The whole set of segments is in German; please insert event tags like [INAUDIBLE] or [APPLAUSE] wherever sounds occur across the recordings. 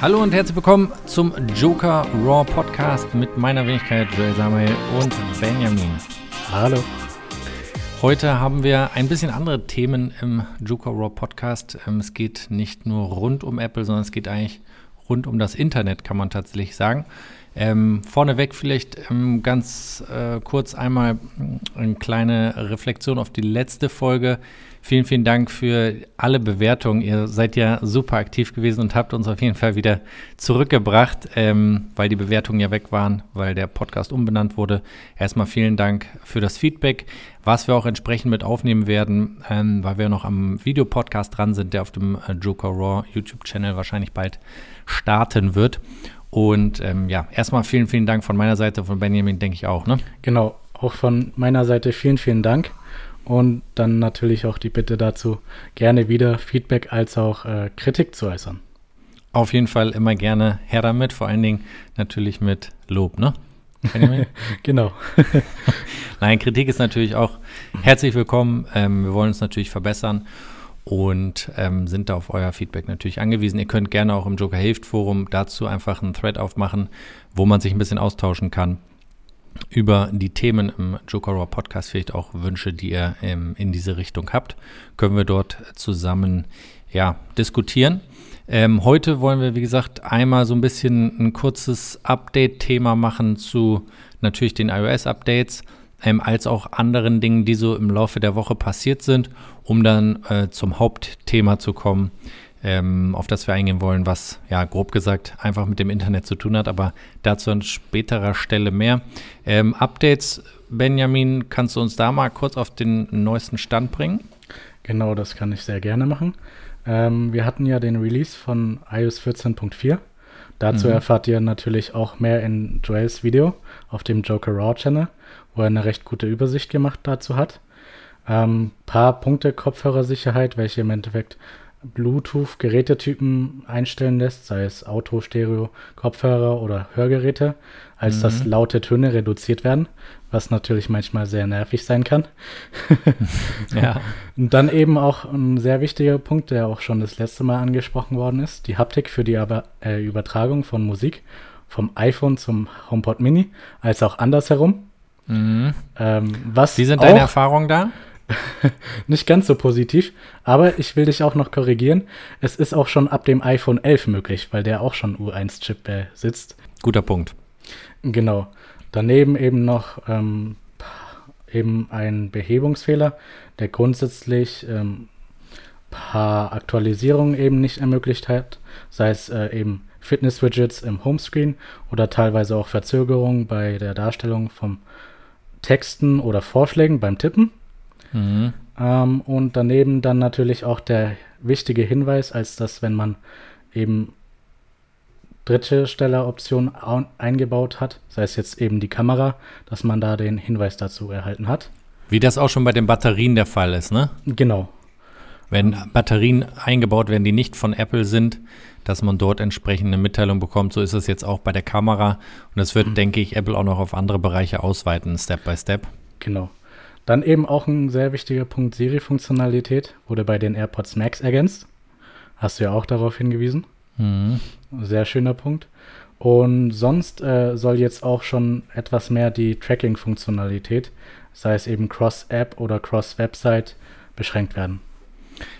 Hallo und herzlich willkommen zum Joker Raw Podcast mit meiner Wenigkeit Joel Samuel und Benjamin. Hallo. Heute haben wir ein bisschen andere Themen im Joker Raw Podcast. Ähm, es geht nicht nur rund um Apple, sondern es geht eigentlich rund um das Internet, kann man tatsächlich sagen. Ähm, vorneweg vielleicht ähm, ganz äh, kurz einmal eine kleine Reflexion auf die letzte Folge. Vielen, vielen Dank für alle Bewertungen. Ihr seid ja super aktiv gewesen und habt uns auf jeden Fall wieder zurückgebracht, ähm, weil die Bewertungen ja weg waren, weil der Podcast umbenannt wurde. Erstmal vielen Dank für das Feedback, was wir auch entsprechend mit aufnehmen werden, ähm, weil wir noch am Videopodcast dran sind, der auf dem äh, Joker Raw YouTube-Channel wahrscheinlich bald starten wird. Und ähm, ja, erstmal vielen, vielen Dank von meiner Seite, von Benjamin, denke ich auch. Ne? Genau, auch von meiner Seite vielen, vielen Dank. Und dann natürlich auch die Bitte dazu, gerne wieder Feedback als auch äh, Kritik zu äußern. Auf jeden Fall immer gerne her damit, vor allen Dingen natürlich mit Lob, ne? [LAUGHS] genau. [LAUGHS] Nein, Kritik ist natürlich auch herzlich willkommen. Ähm, wir wollen uns natürlich verbessern und ähm, sind da auf euer Feedback natürlich angewiesen. Ihr könnt gerne auch im Joker Hilft Forum dazu einfach einen Thread aufmachen, wo man sich ein bisschen austauschen kann über die Themen im Joker Raw Podcast, vielleicht auch Wünsche, die ihr ähm, in diese Richtung habt, können wir dort zusammen ja, diskutieren. Ähm, heute wollen wir, wie gesagt, einmal so ein bisschen ein kurzes Update-Thema machen zu natürlich den iOS-Updates, ähm, als auch anderen Dingen, die so im Laufe der Woche passiert sind, um dann äh, zum Hauptthema zu kommen, ähm, auf das wir eingehen wollen, was ja grob gesagt einfach mit dem Internet zu tun hat, aber dazu an späterer Stelle mehr. Ähm, Updates, Benjamin, kannst du uns da mal kurz auf den neuesten Stand bringen? Genau, das kann ich sehr gerne machen. Ähm, wir hatten ja den Release von iOS 14.4. Dazu mhm. erfahrt ihr natürlich auch mehr in Joels Video auf dem Joker Raw Channel, wo er eine recht gute Übersicht gemacht dazu hat. Ähm, paar Punkte Kopfhörersicherheit, welche im Endeffekt Bluetooth-Gerätetypen einstellen lässt, sei es Auto, Stereo, Kopfhörer oder Hörgeräte, als mhm. dass laute Töne reduziert werden, was natürlich manchmal sehr nervig sein kann. [LAUGHS] ja. Und dann eben auch ein sehr wichtiger Punkt, der auch schon das letzte Mal angesprochen worden ist, die Haptik für die äh, Übertragung von Musik vom iPhone zum HomePod Mini, als auch andersherum. Mhm. Ähm, was Wie sind deine Erfahrungen da? [LAUGHS] nicht ganz so positiv, aber ich will dich auch noch korrigieren. Es ist auch schon ab dem iPhone 11 möglich, weil der auch schon U1-Chip besitzt. Guter Punkt. Genau. Daneben eben noch ähm, eben ein Behebungsfehler, der grundsätzlich ähm, paar Aktualisierungen eben nicht ermöglicht hat, sei es äh, eben Fitness-Widgets im Homescreen oder teilweise auch Verzögerungen bei der Darstellung von Texten oder Vorschlägen beim Tippen. Mhm. Ähm, und daneben dann natürlich auch der wichtige Hinweis, als dass, wenn man eben dritte Stelleroption eingebaut hat, sei es jetzt eben die Kamera, dass man da den Hinweis dazu erhalten hat. Wie das auch schon bei den Batterien der Fall ist, ne? Genau. Wenn Batterien eingebaut werden, die nicht von Apple sind, dass man dort entsprechende Mitteilung bekommt. So ist es jetzt auch bei der Kamera. Und das wird, mhm. denke ich, Apple auch noch auf andere Bereiche ausweiten, Step by Step. Genau. Dann eben auch ein sehr wichtiger Punkt Siri-Funktionalität wurde bei den AirPods Max ergänzt. Hast du ja auch darauf hingewiesen. Mhm. Sehr schöner Punkt. Und sonst äh, soll jetzt auch schon etwas mehr die Tracking-Funktionalität, sei es eben Cross-App oder Cross-Website, beschränkt werden.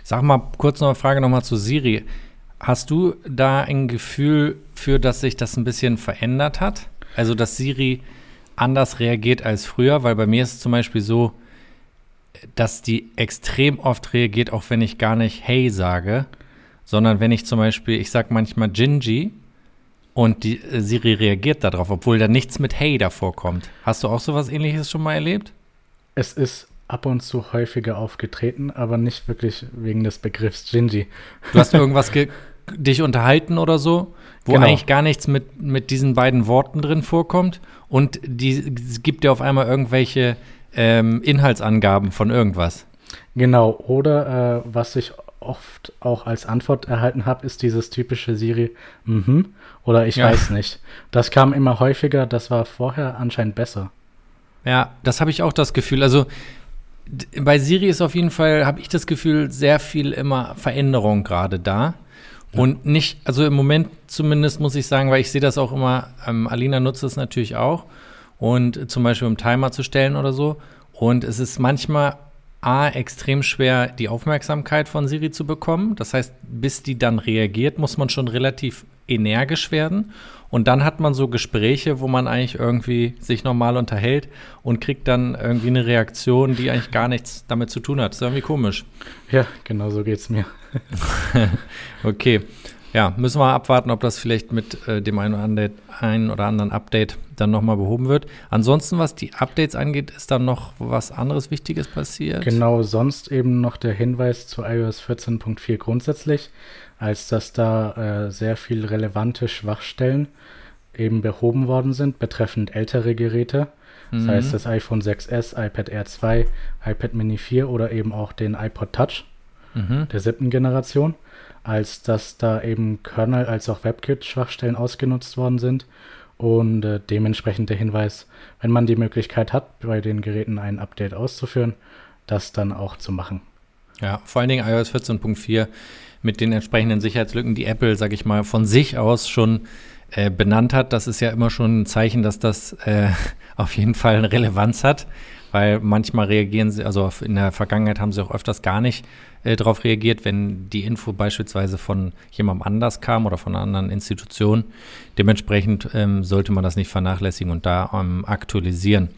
Sag mal kurz noch eine Frage nochmal zu Siri. Hast du da ein Gefühl für, dass sich das ein bisschen verändert hat? Also, dass Siri anders reagiert als früher, weil bei mir ist es zum Beispiel so, dass die extrem oft reagiert, auch wenn ich gar nicht Hey sage, sondern wenn ich zum Beispiel, ich sage manchmal Gingy und die äh, Siri reagiert darauf, obwohl da nichts mit Hey davor kommt. Hast du auch sowas ähnliches schon mal erlebt? Es ist ab und zu häufiger aufgetreten, aber nicht wirklich wegen des Begriffs Gingy. Du hast irgendwas dich unterhalten oder so, wo genau. eigentlich gar nichts mit, mit diesen beiden Worten drin vorkommt und die gibt dir auf einmal irgendwelche ähm, Inhaltsangaben von irgendwas. Genau, oder äh, was ich oft auch als Antwort erhalten habe, ist dieses typische Siri, mhm, oder ich ja. weiß nicht. Das kam immer häufiger, das war vorher anscheinend besser. Ja, das habe ich auch das Gefühl. Also bei Siri ist auf jeden Fall, habe ich das Gefühl, sehr viel immer Veränderung gerade da. Und nicht, also im Moment zumindest muss ich sagen, weil ich sehe das auch immer, ähm, Alina nutzt es natürlich auch und zum Beispiel um Timer zu stellen oder so. Und es ist manchmal A, extrem schwer, die Aufmerksamkeit von Siri zu bekommen. Das heißt, bis die dann reagiert, muss man schon relativ energisch werden. Und dann hat man so Gespräche, wo man eigentlich irgendwie sich normal unterhält und kriegt dann irgendwie eine Reaktion, die eigentlich gar nichts damit zu tun hat. Das ist irgendwie komisch. Ja, genau so geht es mir. [LAUGHS] okay. Ja, müssen wir abwarten, ob das vielleicht mit äh, dem einen oder, anderen, einen oder anderen Update dann nochmal behoben wird. Ansonsten, was die Updates angeht, ist dann noch was anderes Wichtiges passiert? Genau, sonst eben noch der Hinweis zu iOS 14.4 grundsätzlich, als dass da äh, sehr viel relevante Schwachstellen eben behoben worden sind, betreffend ältere Geräte. Das mhm. heißt das iPhone 6S, iPad Air 2, iPad Mini 4 oder eben auch den iPod Touch mhm. der siebten Generation als dass da eben Kernel als auch WebKit-Schwachstellen ausgenutzt worden sind. Und äh, dementsprechend der Hinweis, wenn man die Möglichkeit hat, bei den Geräten ein Update auszuführen, das dann auch zu machen. Ja, vor allen Dingen iOS 14.4 mit den entsprechenden Sicherheitslücken, die Apple, sag ich mal, von sich aus schon äh, benannt hat. Das ist ja immer schon ein Zeichen, dass das äh, [LAUGHS] auf jeden Fall eine Relevanz hat, weil manchmal reagieren sie, also in der Vergangenheit haben sie auch öfters gar nicht äh, darauf reagiert, wenn die Info beispielsweise von jemandem anders kam oder von einer anderen Institution. Dementsprechend ähm, sollte man das nicht vernachlässigen und da ähm, aktualisieren.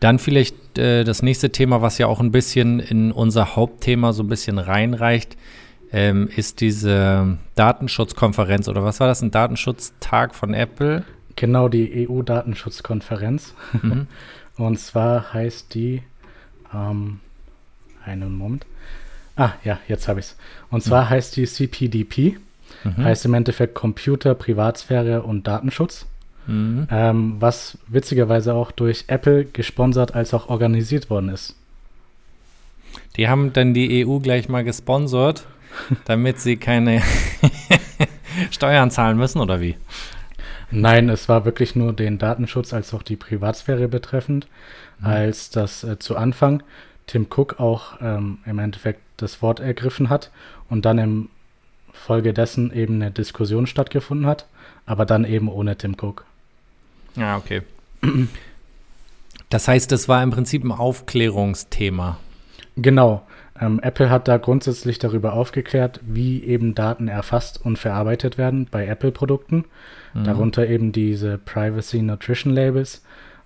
Dann vielleicht äh, das nächste Thema, was ja auch ein bisschen in unser Hauptthema so ein bisschen reinreicht, ähm, ist diese Datenschutzkonferenz oder was war das, ein Datenschutztag von Apple? Genau, die EU-Datenschutzkonferenz. Mhm. [LAUGHS] Und zwar heißt die, ähm, einen Moment, Ah, ja, jetzt habe ich es. Und zwar mhm. heißt die CPDP, mhm. heißt im Endeffekt Computer, Privatsphäre und Datenschutz. Mhm. Ähm, was witzigerweise auch durch Apple gesponsert als auch organisiert worden ist. Die haben dann die EU gleich mal gesponsert, damit sie keine [LAUGHS] Steuern zahlen müssen, oder wie? Nein, es war wirklich nur den Datenschutz als auch die Privatsphäre betreffend, mhm. als das äh, zu Anfang Tim Cook auch ähm, im Endeffekt das Wort ergriffen hat und dann im Folge dessen eben eine Diskussion stattgefunden hat, aber dann eben ohne Tim Cook. Ja, ah, okay. Das heißt, das war im Prinzip ein Aufklärungsthema. Genau. Ähm, Apple hat da grundsätzlich darüber aufgeklärt, wie eben Daten erfasst und verarbeitet werden bei Apple-Produkten. Mhm. Darunter eben diese Privacy Nutrition Labels,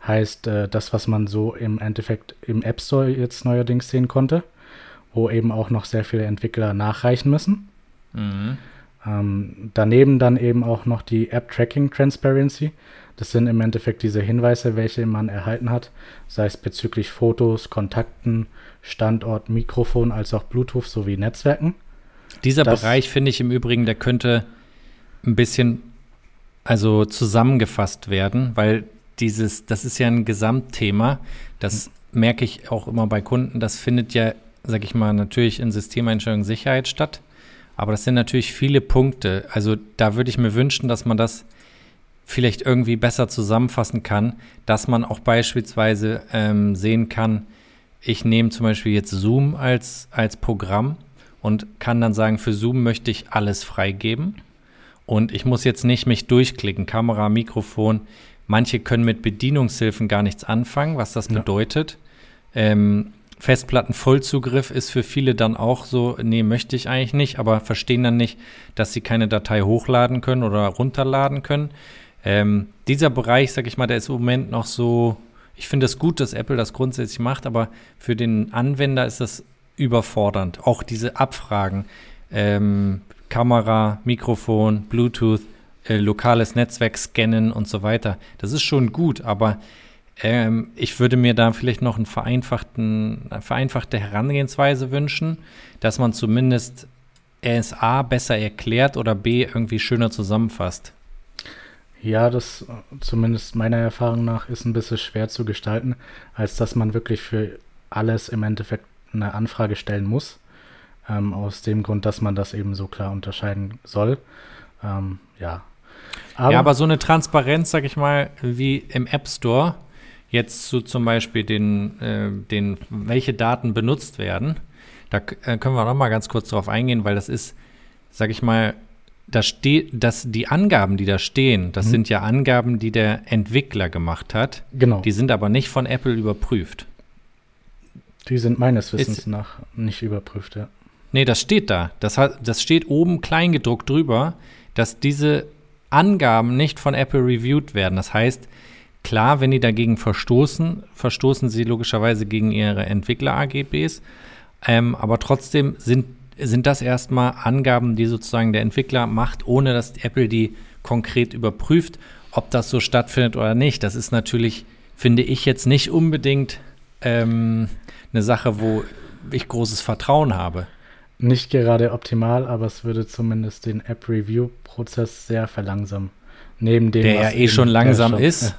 heißt äh, das, was man so im Endeffekt im App Store jetzt neuerdings sehen konnte wo eben auch noch sehr viele Entwickler nachreichen müssen. Mhm. Ähm, daneben dann eben auch noch die App Tracking Transparency. Das sind im Endeffekt diese Hinweise, welche man erhalten hat, sei es bezüglich Fotos, Kontakten, Standort, Mikrofon, als auch Bluetooth sowie Netzwerken. Dieser das, Bereich finde ich im Übrigen, der könnte ein bisschen also zusammengefasst werden, weil dieses, das ist ja ein Gesamtthema. Das merke ich auch immer bei Kunden. Das findet ja sag ich mal, natürlich in Systemeinstellungen Sicherheit statt. Aber das sind natürlich viele Punkte. Also da würde ich mir wünschen, dass man das vielleicht irgendwie besser zusammenfassen kann, dass man auch beispielsweise ähm, sehen kann, ich nehme zum Beispiel jetzt Zoom als, als Programm und kann dann sagen, für Zoom möchte ich alles freigeben. Und ich muss jetzt nicht mich durchklicken, Kamera, Mikrofon. Manche können mit Bedienungshilfen gar nichts anfangen, was das ja. bedeutet. Ähm, Festplattenvollzugriff ist für viele dann auch so, nee, möchte ich eigentlich nicht, aber verstehen dann nicht, dass sie keine Datei hochladen können oder runterladen können. Ähm, dieser Bereich, sag ich mal, der ist im Moment noch so, ich finde es gut, dass Apple das grundsätzlich macht, aber für den Anwender ist das überfordernd. Auch diese Abfragen, ähm, Kamera, Mikrofon, Bluetooth, äh, lokales Netzwerk scannen und so weiter. Das ist schon gut, aber ähm, ich würde mir da vielleicht noch einen vereinfachten, eine vereinfachte Herangehensweise wünschen, dass man zumindest RSA besser erklärt oder B irgendwie schöner zusammenfasst. Ja, das zumindest meiner Erfahrung nach ist ein bisschen schwer zu gestalten, als dass man wirklich für alles im Endeffekt eine Anfrage stellen muss. Ähm, aus dem Grund, dass man das eben so klar unterscheiden soll. Ähm, ja. Aber, ja, aber so eine Transparenz, sag ich mal, wie im App Store, jetzt zu zum Beispiel den, äh, den, welche Daten benutzt werden, da äh, können wir noch mal ganz kurz drauf eingehen, weil das ist, sag ich mal, da steht, dass die Angaben, die da stehen, das Mhm. sind ja Angaben, die der Entwickler gemacht hat. Genau. Die sind aber nicht von Apple überprüft. Die sind meines Wissens Ist- nach nicht überprüft, ja. Nee, das steht da. Das, das steht oben kleingedruckt drüber, dass diese Angaben nicht von Apple reviewed werden. Das heißt, klar, wenn die dagegen verstoßen, verstoßen sie logischerweise gegen ihre Entwickler-AGBs. Ähm, aber trotzdem sind, sind das erstmal Angaben, die sozusagen der Entwickler macht, ohne dass Apple die konkret überprüft. Ob das so stattfindet oder nicht, das ist natürlich, finde ich, jetzt nicht unbedingt ähm, eine Sache, wo ich großes Vertrauen habe. Nicht gerade optimal, aber es würde zumindest den App-Review-Prozess sehr verlangsamen. Neben dem, Der ja eh schon langsam schon- ist. Ja,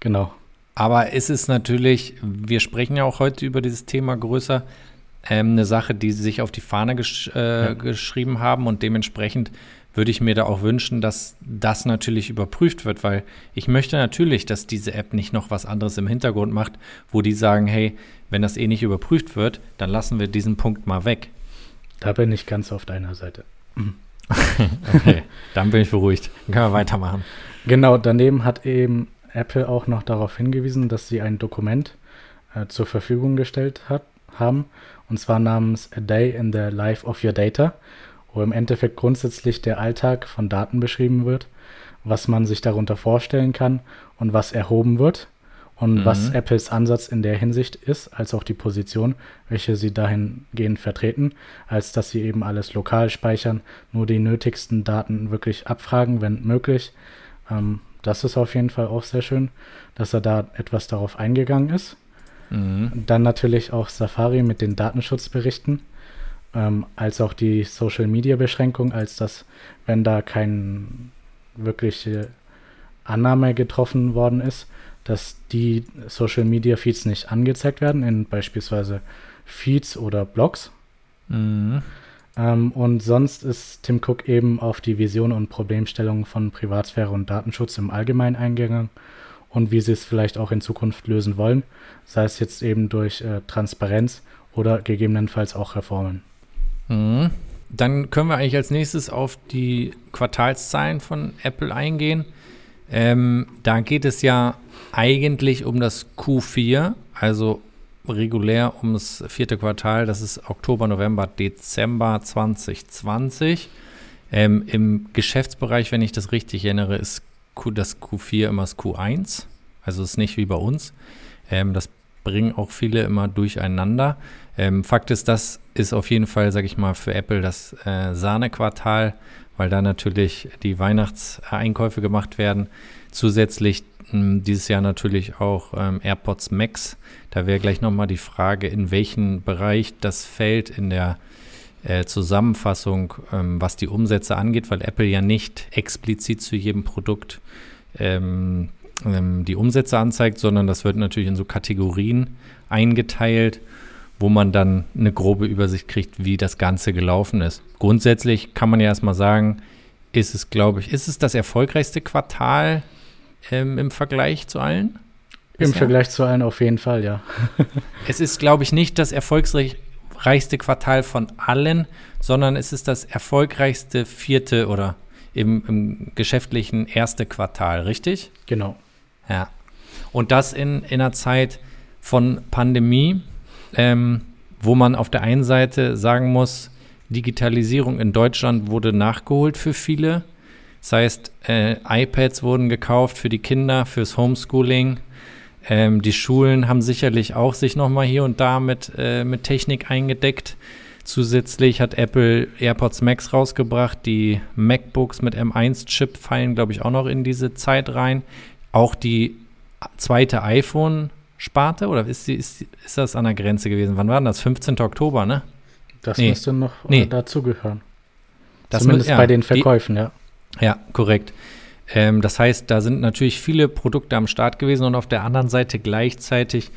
genau. Aber es ist natürlich, wir sprechen ja auch heute über dieses Thema größer, ähm, eine Sache, die sie sich auf die Fahne gesch äh, Ja. geschrieben haben und dementsprechend würde ich mir da auch wünschen, dass das natürlich überprüft wird, weil ich möchte natürlich, dass diese App nicht noch was anderes im Hintergrund macht, wo die sagen, hey, wenn das eh nicht überprüft wird, dann lassen wir diesen Punkt mal weg. Da bin ich ganz auf deiner Seite. [LAUGHS] Okay, dann bin ich beruhigt. Dann können wir weitermachen. Genau, daneben hat eben Apple auch noch darauf hingewiesen, dass sie ein Dokument äh, zur Verfügung gestellt hat, haben, und zwar namens A Day in the Life of Your Data, wo im Endeffekt grundsätzlich der Alltag von Daten beschrieben wird, was man sich darunter vorstellen kann und was erhoben wird und Mhm. was Apples Ansatz in der Hinsicht ist, als auch die Position, welche sie dahingehend vertreten, als dass sie eben alles lokal speichern, nur die nötigsten Daten wirklich abfragen, wenn möglich. Ähm, das ist auf jeden Fall auch sehr schön, dass er da etwas darauf eingegangen ist. Mhm. Dann natürlich auch Safari mit den Datenschutzberichten, ähm, als auch die Social-Media-Beschränkung, als dass, wenn da keine wirkliche Annahme getroffen worden ist, dass die Social-Media-Feeds nicht angezeigt werden, in beispielsweise Feeds oder Blogs. Mhm. Ähm, und sonst ist Tim Cook eben auf die Vision und Problemstellungen von Privatsphäre und Datenschutz im Allgemeinen eingegangen und wie sie es vielleicht auch in Zukunft lösen wollen, sei es jetzt eben durch äh, Transparenz oder gegebenenfalls auch Reformen. Mhm. Dann können wir eigentlich als nächstes auf die Quartalszahlen von Apple eingehen. Ähm, da geht es ja eigentlich um das Q4, also regulär um das vierte Quartal, das ist Oktober, November, Dezember 2020. Ähm, Im Geschäftsbereich, wenn ich das richtig erinnere, ist Q, das Q4 immer das Q1. Also ist nicht wie bei uns. Ähm, das bringen auch viele immer durcheinander. Ähm, Fakt ist, das ist auf jeden Fall, sage ich mal, für Apple das äh, Sahnequartal, weil da natürlich die Weihnachtseinkäufe gemacht werden. Zusätzlich mh, dieses Jahr natürlich auch ähm, AirPods Max. Da wäre gleich nochmal die Frage, in welchen Bereich das fällt in der äh, Zusammenfassung, ähm, was die Umsätze angeht, weil Apple ja nicht explizit zu jedem Produkt ähm, ähm, die Umsätze anzeigt, sondern das wird natürlich in so Kategorien eingeteilt, wo man dann eine grobe Übersicht kriegt, wie das Ganze gelaufen ist. Grundsätzlich kann man ja erstmal sagen, ist es, glaube ich, ist es das erfolgreichste Quartal ähm, im Vergleich zu allen? Im? Vergleich zu allen auf jeden Fall, ja. Es ist, glaube ich, nicht das erfolgreichste Quartal von allen, sondern es ist das erfolgreichste vierte oder im, im geschäftlichen erste Quartal, richtig? Genau. Ja. Und das in, in einer Zeit von Pandemie, ähm, wo man auf der einen Seite sagen muss, Digitalisierung in Deutschland wurde nachgeholt für viele. Das heißt, äh, iPads wurden gekauft für die Kinder, fürs Homeschooling. Ähm, die Schulen haben sicherlich auch sich nochmal hier und da mit, äh, mit Technik eingedeckt. Zusätzlich hat Apple AirPods Max rausgebracht. Die MacBooks mit M1-Chip fallen, glaube ich, auch noch in diese Zeit rein. Auch die zweite iPhone-Sparte, oder ist, die, ist, ist das an der Grenze gewesen? Wann war denn das? 15. Oktober, ne? Das Nee. müsste noch Nee. äh, dazugehören. Das Zumindest ja, bei den die- Verkäufen, ja. Ja, korrekt. Ähm, das heißt, da sind natürlich viele Produkte am Start gewesen und auf der anderen Seite gleichzeitig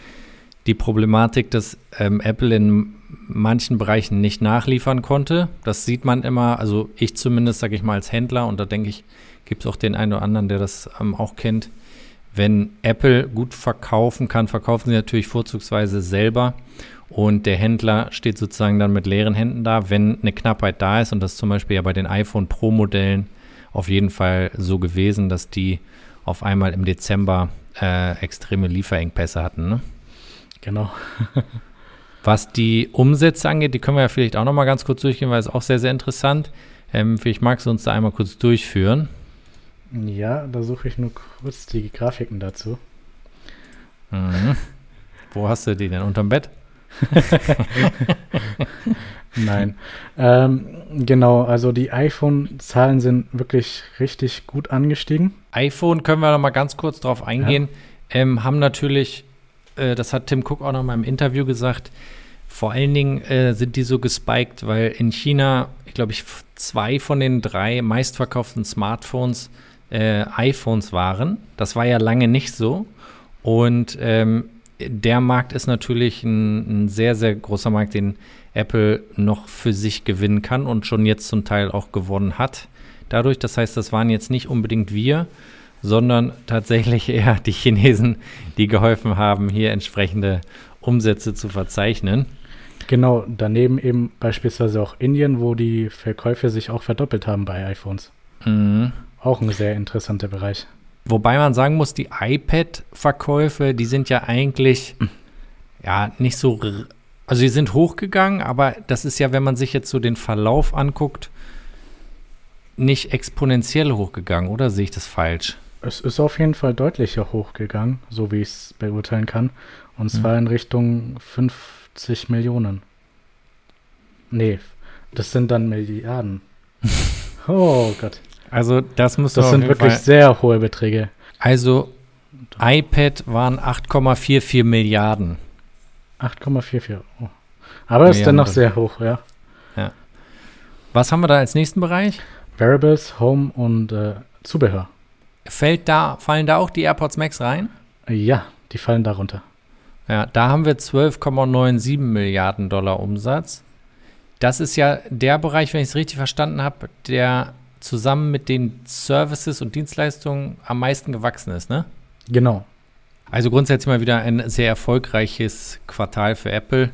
die Problematik, dass ähm, Apple in manchen Bereichen nicht nachliefern konnte. Das sieht man immer, also ich zumindest, sage ich mal, als Händler und da denke ich, gibt es auch den einen oder anderen, der das ähm, auch kennt. wenn Apple gut verkaufen kann, verkaufen sie natürlich vorzugsweise selber. Und der Händler steht sozusagen dann mit leeren Händen da, wenn eine Knappheit da ist. Und das zum Beispiel ja bei den iPhone Pro-Modellen auf jeden Fall so gewesen, dass die auf einmal im Dezember äh, extreme Lieferengpässe hatten. Ne? Genau. [LAUGHS] Was die Umsätze angeht, die können wir ja vielleicht auch noch mal ganz kurz durchgehen, weil es auch sehr, sehr interessant. Ähm, vielleicht magst du uns da einmal kurz durchführen. Ja, da suche ich nur kurz die Grafiken dazu. Mhm. Wo hast du die denn? Unterm Bett? [LAUGHS] [LAUGHS] Nein. Ähm, genau, also die iPhone-Zahlen sind wirklich richtig gut angestiegen. iPhone können wir noch mal ganz kurz drauf eingehen. Ja. Ähm, haben natürlich, äh, das hat Tim Cook auch noch mal im Interview gesagt, vor allen Dingen äh, sind die so gespiked, weil in China, ich glaube, ich zwei von den drei meistverkauften Smartphones äh, iPhones waren. Das war ja lange nicht so. Und ähm, der Markt ist natürlich ein, ein, sehr, sehr großer Markt, den Apple noch für sich gewinnen kann und schon jetzt zum Teil auch gewonnen hat. Dadurch, das heißt, das waren jetzt nicht unbedingt wir, sondern tatsächlich [LAUGHS] eher die Chinesen, die geholfen haben, hier entsprechende Umsätze zu verzeichnen. Genau, daneben eben beispielsweise auch Indien, wo die Verkäufe sich auch verdoppelt haben bei iPhones. Mhm. Auch ein sehr interessanter Bereich. Wobei man sagen muss, die iPad-Verkäufe, die sind ja eigentlich ja nicht so, also sie sind hochgegangen, aber das ist ja, wenn man sich jetzt so den Verlauf anguckt, nicht exponentiell hochgegangen, oder sehe ich das falsch? Es ist auf jeden Fall deutlicher hochgegangen, so wie ich es beurteilen kann. Und zwar mhm. in Richtung 50 Millionen. Nee, das sind dann Milliarden. [LAUGHS] oh Gott. Also das muss Das sind wirklich Fall. sehr hohe Beträge. Also iPad waren 8,44 Milliarden. 8,44. Oh. Aber ist dennoch sehr hoch, ja. Ja. Was haben wir da als nächsten Bereich? Variables, Home und äh, Zubehör. Fällt da, fallen da auch die AirPods Max rein? Ja, die fallen darunter. Ja, da haben wir 12,97 Milliarden Dollar Umsatz. Das ist ja der Bereich, wenn ich es richtig verstanden habe, der zusammen mit den Services und Dienstleistungen am meisten gewachsen ist, ne? Genau. Also grundsätzlich mal wieder ein sehr erfolgreiches Quartal für Apple.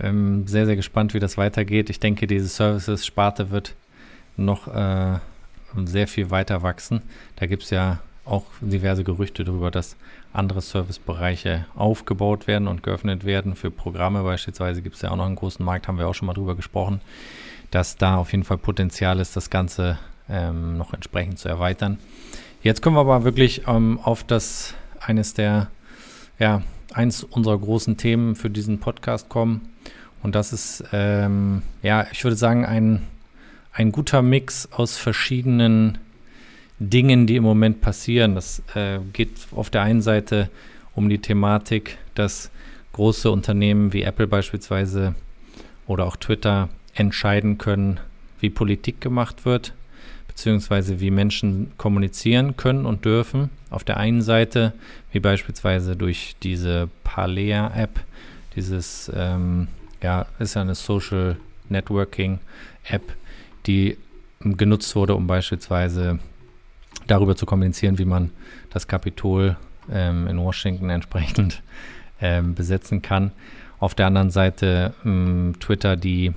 Ähm, sehr, sehr gespannt, wie das weitergeht. Ich denke, diese Services-Sparte wird noch äh, sehr viel weiter wachsen. Da gibt es ja auch diverse Gerüchte darüber, dass andere Servicebereiche aufgebaut werden und geöffnet werden. Für Programme beispielsweise gibt es ja auch noch einen großen Markt, haben wir auch schon mal drüber gesprochen, dass da auf jeden Fall Potenzial ist, das Ganze ähm, noch entsprechend zu erweitern. Jetzt kommen wir aber wirklich ähm, auf das eines der, ja, eins unserer großen Themen für diesen Podcast kommen. Und das ist, ähm, ja, ich würde sagen, ein, ein guter Mix aus verschiedenen Dingen, die im Moment passieren. Das äh, geht auf der einen Seite um die Thematik, dass große Unternehmen wie Apple beispielsweise oder auch Twitter entscheiden können, wie Politik gemacht wird beziehungsweise wie Menschen kommunizieren können und dürfen. Auf der einen Seite, wie beispielsweise durch diese Palea-App, dieses, ähm, ja, ist ja eine Social Networking-App, die genutzt wurde, um beispielsweise darüber zu kommunizieren, wie man das Kapitol ähm, in Washington entsprechend ähm, besetzen kann. Auf der anderen Seite ähm, Twitter, die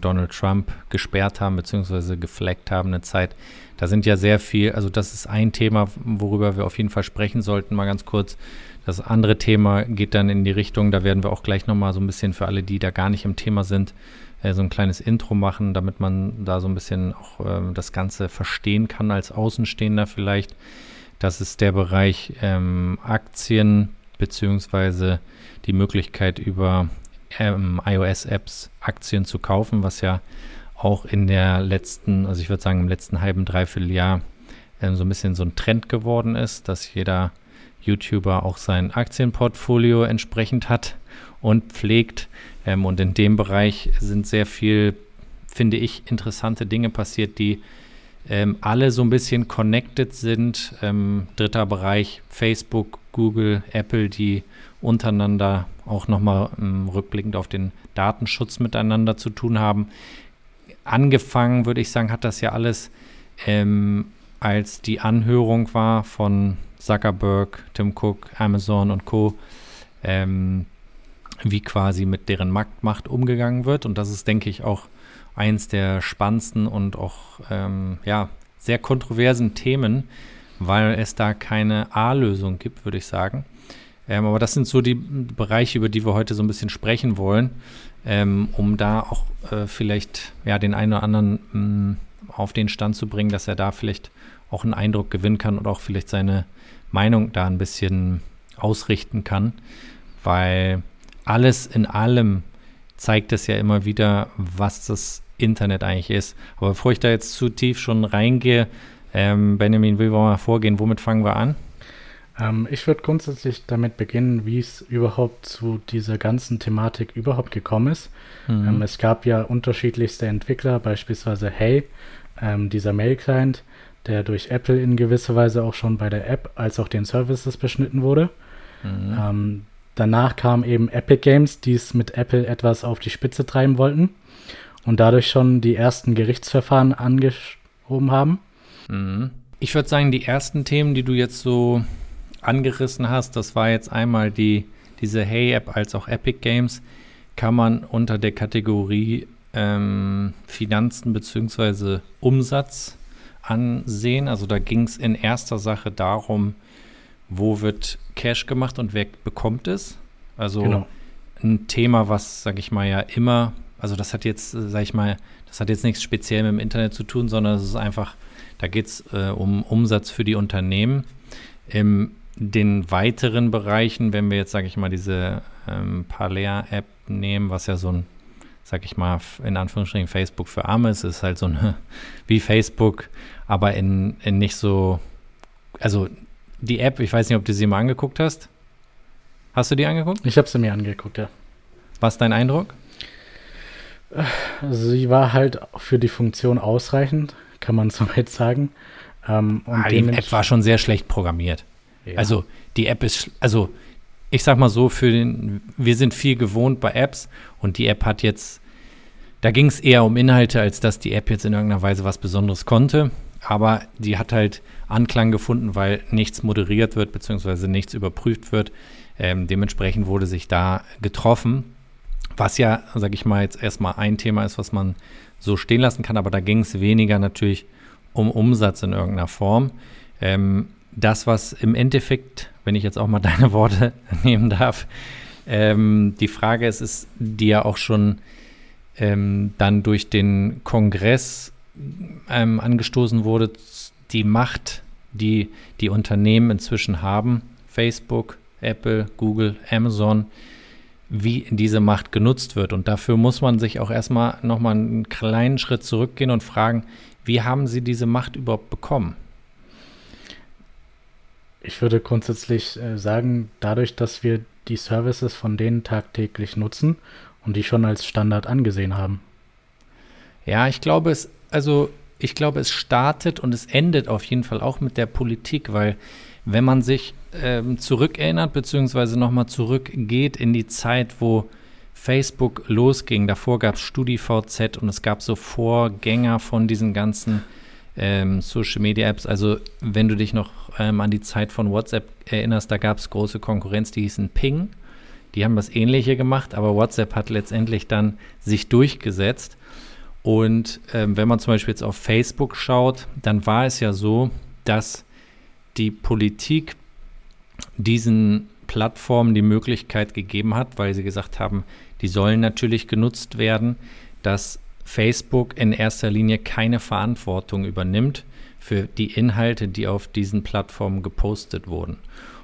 Donald Trump gesperrt haben bzw. gefleckt haben eine Zeit. Da sind ja sehr viel, also das ist ein Thema, worüber wir auf jeden Fall sprechen sollten, mal ganz kurz. Das andere Thema geht dann in die Richtung, da werden wir auch gleich nochmal so ein bisschen für alle, die da gar nicht im Thema sind, äh, so ein kleines Intro machen, damit man da so ein bisschen auch äh, das Ganze verstehen kann als Außenstehender vielleicht. Das ist der Bereich ähm, Aktien beziehungsweise die Möglichkeit über ähm, iOS-Apps Aktien zu kaufen, was ja auch in der letzten, also ich würde sagen im letzten halben, dreiviertel Jahr ähm, so ein bisschen so ein Trend geworden ist, dass jeder YouTuber auch sein Aktienportfolio entsprechend hat und pflegt. Ähm, und in dem Bereich sind sehr viel, finde ich, interessante Dinge passiert, die ähm, alle so ein bisschen connected sind. Ähm, dritter Bereich, Facebook, Google, Apple, die untereinander auch nochmal ähm, rückblickend auf den Datenschutz miteinander zu tun haben. Angefangen, würde ich sagen, hat das ja alles ähm, als die Anhörung war von Zuckerberg, Tim Cook, Amazon und Co., ähm, wie quasi mit deren Marktmacht umgegangen wird. Und das ist, denke ich, auch eins der spannendsten und auch ähm, ja, sehr kontroversen Themen, weil es da keine A-Lösung gibt, würde ich sagen. Ähm, aber das sind so die Bereiche, über die wir heute so ein bisschen sprechen wollen, ähm, um da auch äh, vielleicht ja, den einen oder anderen mh, mm, auf den Stand zu bringen, dass er da vielleicht auch einen Eindruck gewinnen kann und auch vielleicht seine Meinung da ein bisschen ausrichten kann, weil alles in allem zeigt es ja immer wieder, was das Internet eigentlich ist. Aber bevor ich da jetzt zu tief schon reingehe, ähm, Benjamin, wie wollen wir vorgehen? Womit fangen wir an? Ähm, ich würde grundsätzlich damit beginnen, wie es überhaupt zu dieser ganzen Thematik überhaupt gekommen ist. Mhm. Ähm, es gab ja unterschiedlichste Entwickler, beispielsweise Hey, ähm, dieser Mail-Client, der durch Apple in gewisser Weise auch schon bei der App als auch den Services beschnitten wurde. Mhm. Ähm, danach kamen eben Epic Games, die es mit Apple etwas auf die Spitze treiben wollten und dadurch schon die ersten Gerichtsverfahren angeschoben haben. Mhm. Ich würde sagen, die ersten Themen, die du jetzt so angerissen hast, das war jetzt einmal die, diese Hey-App als auch Epic Games, kann man unter der Kategorie ähm, Finanzen bzw. Umsatz ansehen. Also da ging es in erster Sache darum, wo wird Cash gemacht und wer bekommt es. Also genau. ein Thema, was, sage ich mal, ja immer, also das hat jetzt, sage ich mal, das hat jetzt nichts speziell mit dem Internet zu tun, sondern es ist einfach, da geht es äh, um Umsatz für die Unternehmen. In den weiteren Bereichen, wenn wir jetzt, sage ich mal, diese ähm, Palea-App nehmen, was ja so ein sag ich mal, in Anführungsstrichen Facebook für Arme ist, ist halt so eine, [LAUGHS] wie Facebook, aber in, in nicht so, also die App, ich weiß nicht, ob du sie mal angeguckt hast. Hast du die angeguckt? Ich habe sie mir angeguckt, ja. Was ist dein Eindruck? Also sie war halt für die Funktion ausreichend, kann man [LAUGHS] soweit sagen. Ähm, ah, die App war schon sehr schlecht programmiert. Ja. Also die App ist, also ich sag mal so, für den, wir sind viel gewohnt bei Apps und die App hat jetzt, da ging es eher um Inhalte, als dass die App jetzt in irgendeiner Weise was Besonderes konnte. Aber die hat halt Anklang gefunden, weil nichts moderiert wird, beziehungsweise nichts überprüft wird. Ähm, dementsprechend wurde sich da getroffen. Was ja, sag ich mal, jetzt erstmal ein Thema ist, was man so stehen lassen kann, aber da ging es weniger natürlich um Umsatz in irgendeiner Form. Ähm, das, was im Endeffekt, wenn ich jetzt auch mal [LAUGHS] deine Worte [LAUGHS] nehmen darf, ähm, die Frage ist, ist, die ja auch schon ähm, dann durch den Kongress ähm, angestoßen wurde, die Macht, die die Unternehmen inzwischen haben, Facebook, Apple, Google, Amazon, wie diese Macht genutzt wird. Und dafür muss man sich auch erstmal nochmal einen kleinen Schritt zurückgehen und fragen, wie haben sie diese Macht überhaupt bekommen? Ich würde grundsätzlich äh, sagen, dadurch, dass wir die Services von denen tagtäglich nutzen und die schon als Standard angesehen haben. Ja, ich glaube es, also ich glaube, es startet und es endet auf jeden Fall auch mit der Politik, weil wenn man sich ähm, zurückerinnert, beziehungsweise nochmal zurückgeht in die Zeit, wo Facebook losging, davor gab es StudiVZ und es gab so Vorgänger von diesen ganzen ähm, Social Media Apps. Also wenn du dich noch ähm, an die Zeit von WhatsApp erinnerst, da gab es große Konkurrenz, die hießen Ping. Die haben das Ähnliche gemacht, aber WhatsApp hat letztendlich dann sich durchgesetzt. Und ähm, wenn man zum Beispiel jetzt auf Facebook schaut, dann war es ja so, dass die Politik diesen Plattformen die Möglichkeit gegeben hat, weil sie gesagt haben, die sollen natürlich genutzt werden, dass Facebook in erster Linie keine Verantwortung übernimmt für die Inhalte, die auf diesen Plattformen gepostet wurden.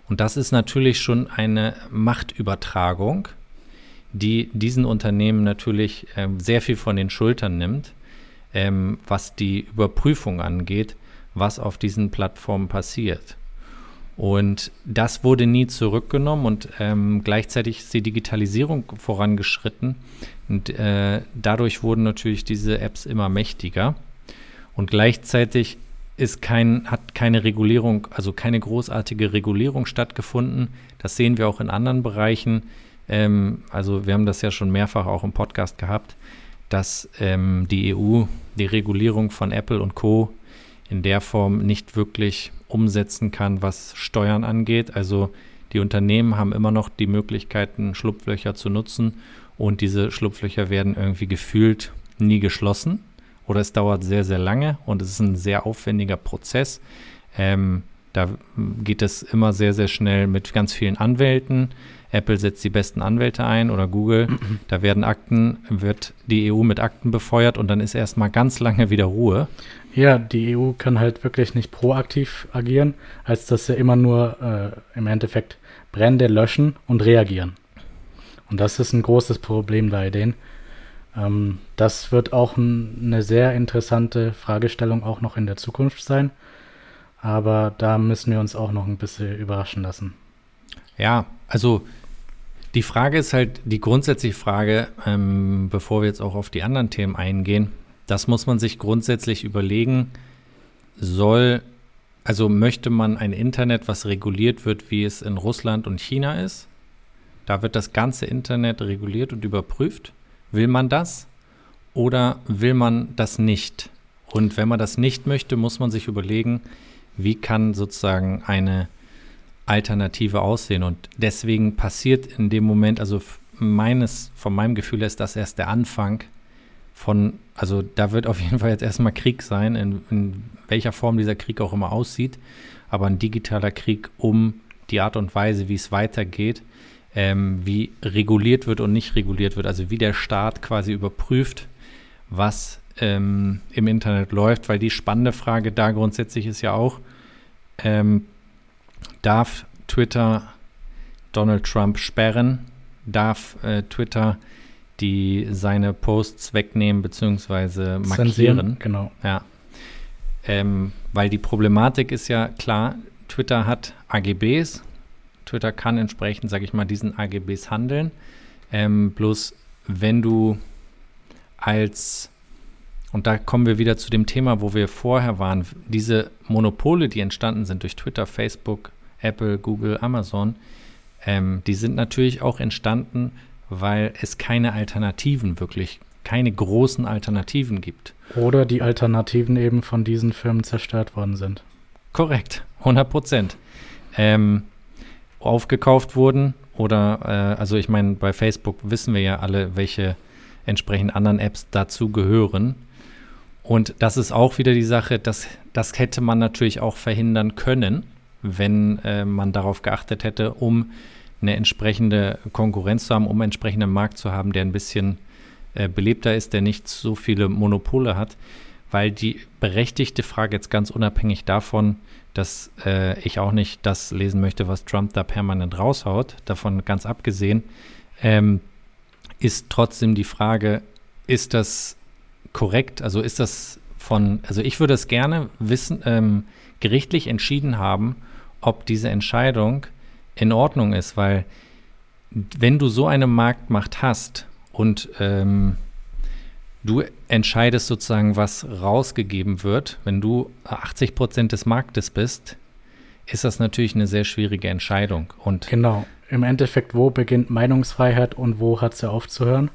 Und das ist natürlich schon eine Machtübertragung, die diesen Unternehmen natürlich ähm, sehr viel von den Schultern nimmt, ähm, was die Überprüfung angeht, was auf diesen Plattformen passiert. Und das wurde nie zurückgenommen und ähm, gleichzeitig ist die Digitalisierung vorangeschritten. Und äh, dadurch wurden natürlich diese Apps immer mächtiger. Und gleichzeitig ist kein, hat keine Regulierung, also keine großartige Regulierung stattgefunden. Das sehen wir auch in anderen Bereichen. Ähm, also wir haben das ja schon mehrfach auch im Podcast gehabt, dass ähm, die EU die Regulierung von Apple und Co in der Form nicht wirklich umsetzen kann, was Steuern angeht. Also die Unternehmen haben immer noch die Möglichkeiten, Schlupflöcher zu nutzen und diese Schlupflöcher werden irgendwie gefühlt nie geschlossen oder es dauert sehr, sehr lange und es ist ein sehr aufwendiger Prozess. Ähm, da geht es immer sehr, sehr schnell mit ganz vielen Anwälten. Apple setzt die besten Anwälte ein oder Google. [CLEARS THROAT] Da werden Akten, wird die EU mit Akten befeuert und dann ist erstmal ganz lange wieder Ruhe. Ja, die EU kann halt wirklich nicht proaktiv agieren, als dass sie immer nur äh, im Endeffekt Brände löschen und reagieren. Und das ist ein großes Problem bei denen. Ähm, das wird auch ein, eine sehr interessante Fragestellung auch noch in der Zukunft sein. Aber da müssen wir uns auch noch ein bisschen überraschen lassen. Ja, also die Frage ist halt die grundsätzliche Frage, ähm, bevor wir jetzt auch auf die anderen Themen eingehen. Das muss man sich grundsätzlich überlegen. Soll, also möchte man ein Internet, was reguliert wird, wie es in Russland und China ist? Da wird das ganze Internet reguliert und überprüft. Will man das oder will man das nicht? Und wenn man das nicht möchte, muss man sich überlegen, wie kann sozusagen eine Alternative aussehen. Und deswegen passiert in dem Moment, also meines, von meinem Gefühl ist das erst der Anfang von, also da wird auf jeden Fall jetzt erstmal Krieg sein, in, in welcher Form dieser Krieg auch immer aussieht, aber ein digitaler Krieg um die Art und Weise, wie es weitergeht, ähm, wie reguliert wird und nicht reguliert wird, also wie der Staat quasi überprüft, was ähm, im Internet läuft, weil die spannende Frage da grundsätzlich ist ja auch, ähm, darf Twitter Donald Trump sperren? Darf äh, Twitter die seine Posts wegnehmen bzw. markieren? Zensieren, genau. Ja. Ähm, weil die Problematik ist ja klar, Twitter hat AGBs. Twitter kann entsprechend, sage ich mal, diesen AGBs handeln. Ähm, bloß wenn du als und da kommen wir wieder zu dem Thema, wo wir vorher waren. Diese Monopole, die entstanden sind durch Twitter, Facebook, Apple, Google, Amazon, ähm, die sind natürlich auch entstanden, weil es keine Alternativen wirklich, keine großen Alternativen gibt. Oder die Alternativen eben von diesen Firmen zerstört worden sind. Korrekt, 100 Prozent. Ähm, aufgekauft wurden oder, äh, also ich meine, bei Facebook wissen wir ja alle, welche entsprechend anderen Apps dazu gehören. Und das ist auch wieder die Sache, dass das hätte man natürlich auch verhindern können, wenn äh, man darauf geachtet hätte, um eine entsprechende Konkurrenz zu haben, um einen entsprechenden Markt zu haben, der ein bisschen äh, belebter ist, der nicht so viele Monopole hat. Weil die berechtigte Frage jetzt ganz unabhängig davon, dass äh, ich auch nicht das lesen möchte, was Trump da permanent raushaut, davon ganz abgesehen, ähm, ist trotzdem die Frage, ist das korrekt? Also ist das von, also ich würde es gerne wissen, ähm, gerichtlich entschieden haben, ob diese Entscheidung in Ordnung ist, weil wenn du so eine Marktmacht hast und ähm, du entscheidest sozusagen, was rausgegeben wird, wenn du 80 Prozent des Marktes bist, ist das natürlich eine sehr schwierige Entscheidung. Und genau. Im Endeffekt, wo beginnt Meinungsfreiheit und wo hat sie aufzuhören?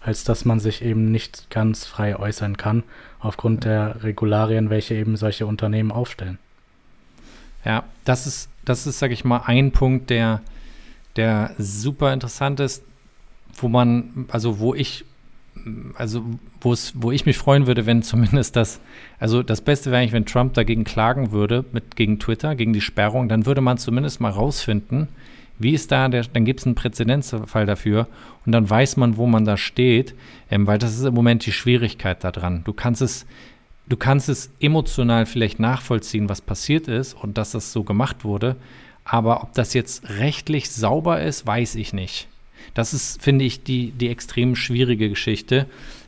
als dass man sich eben nicht ganz frei äußern kann, aufgrund der Regularien, welche eben solche Unternehmen aufstellen. Ja, das ist, das ist, sag ich mal, ein Punkt, der, der super interessant ist, wo man, also wo ich, also wo es, wo ich mich freuen würde, wenn [LAUGHS] zumindest das, also das Beste wäre eigentlich, wenn Trump dagegen klagen würde, mit gegen Twitter, gegen die Sperrung, dann würde man zumindest mal rausfinden, wie ist da der, dann gibt es einen Präzedenzfall dafür und dann weiß man, wo man da steht, ähm, weil das ist im Moment die Schwierigkeit daran. Du kannst es, du kannst es emotional vielleicht nachvollziehen, was passiert ist und dass das so gemacht wurde, aber ob das jetzt rechtlich sauber ist, weiß ich nicht. Das ist, finde ich, die, die extrem schwierige Geschichte,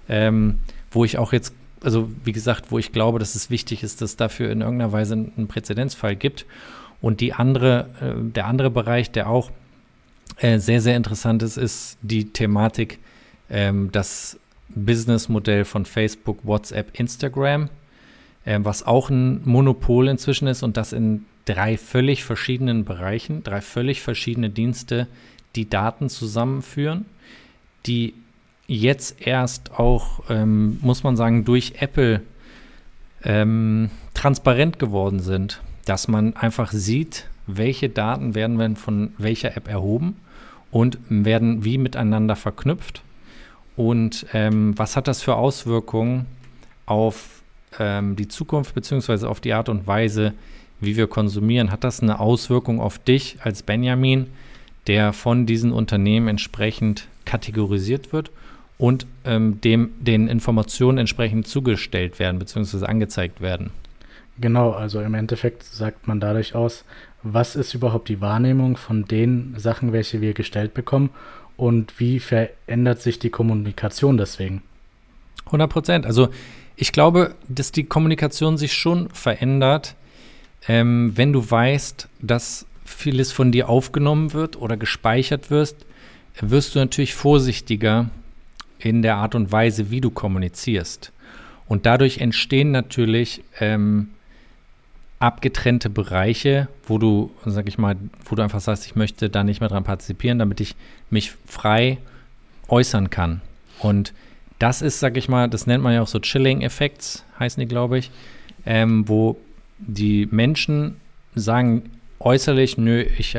ähm, wo ich auch jetzt, also wie gesagt, wo ich glaube, dass es wichtig ist, dass es dafür in irgendeiner Weise einen Präzedenzfall gibt. Und die andere, äh, der andere Bereich, der auch äh, sehr, sehr interessant ist, ist die Thematik, ähm, das Businessmodell von Facebook, WhatsApp, Instagram, äh, was auch ein Monopol inzwischen ist und das in drei völlig verschiedenen Bereichen, drei völlig verschiedene Dienste, die Daten zusammenführen, die jetzt erst auch, ähm, muss man sagen, durch Apple ähm, transparent geworden sind, dass man einfach sieht, welche Daten werden von welcher App erhoben und werden wie miteinander verknüpft und ähm, was hat das für Auswirkungen auf ähm, die Zukunft beziehungsweise auf die Art und Weise, wie wir konsumieren? Hat das eine Auswirkung auf dich als Benjamin, der von diesen Unternehmen entsprechend kategorisiert wird und ähm, dem den Informationen entsprechend zugestellt werden beziehungsweise angezeigt werden? Genau, also im Endeffekt sagt man dadurch aus, was ist überhaupt die Wahrnehmung von den Sachen, welche wir gestellt bekommen und wie verändert sich die Kommunikation deswegen? 100 Prozent. Also ich glaube, dass die Kommunikation sich schon verändert, ähm, wenn du weißt, dass vieles von dir aufgenommen wird oder gespeichert wirst, wirst du natürlich vorsichtiger in der Art und Weise, wie du kommunizierst. Und dadurch entstehen natürlich ähm, abgetrennte Bereiche, wo du, sag ich mal, wo du einfach sagst, ich möchte da nicht mehr dran partizipieren, damit ich mich frei äußern kann. Und das ist, sag ich mal, das nennt man ja auch so Chilling-Effekts, heißen die, glaube ich, ähm, wo die Menschen sagen äußerlich, nö, ich,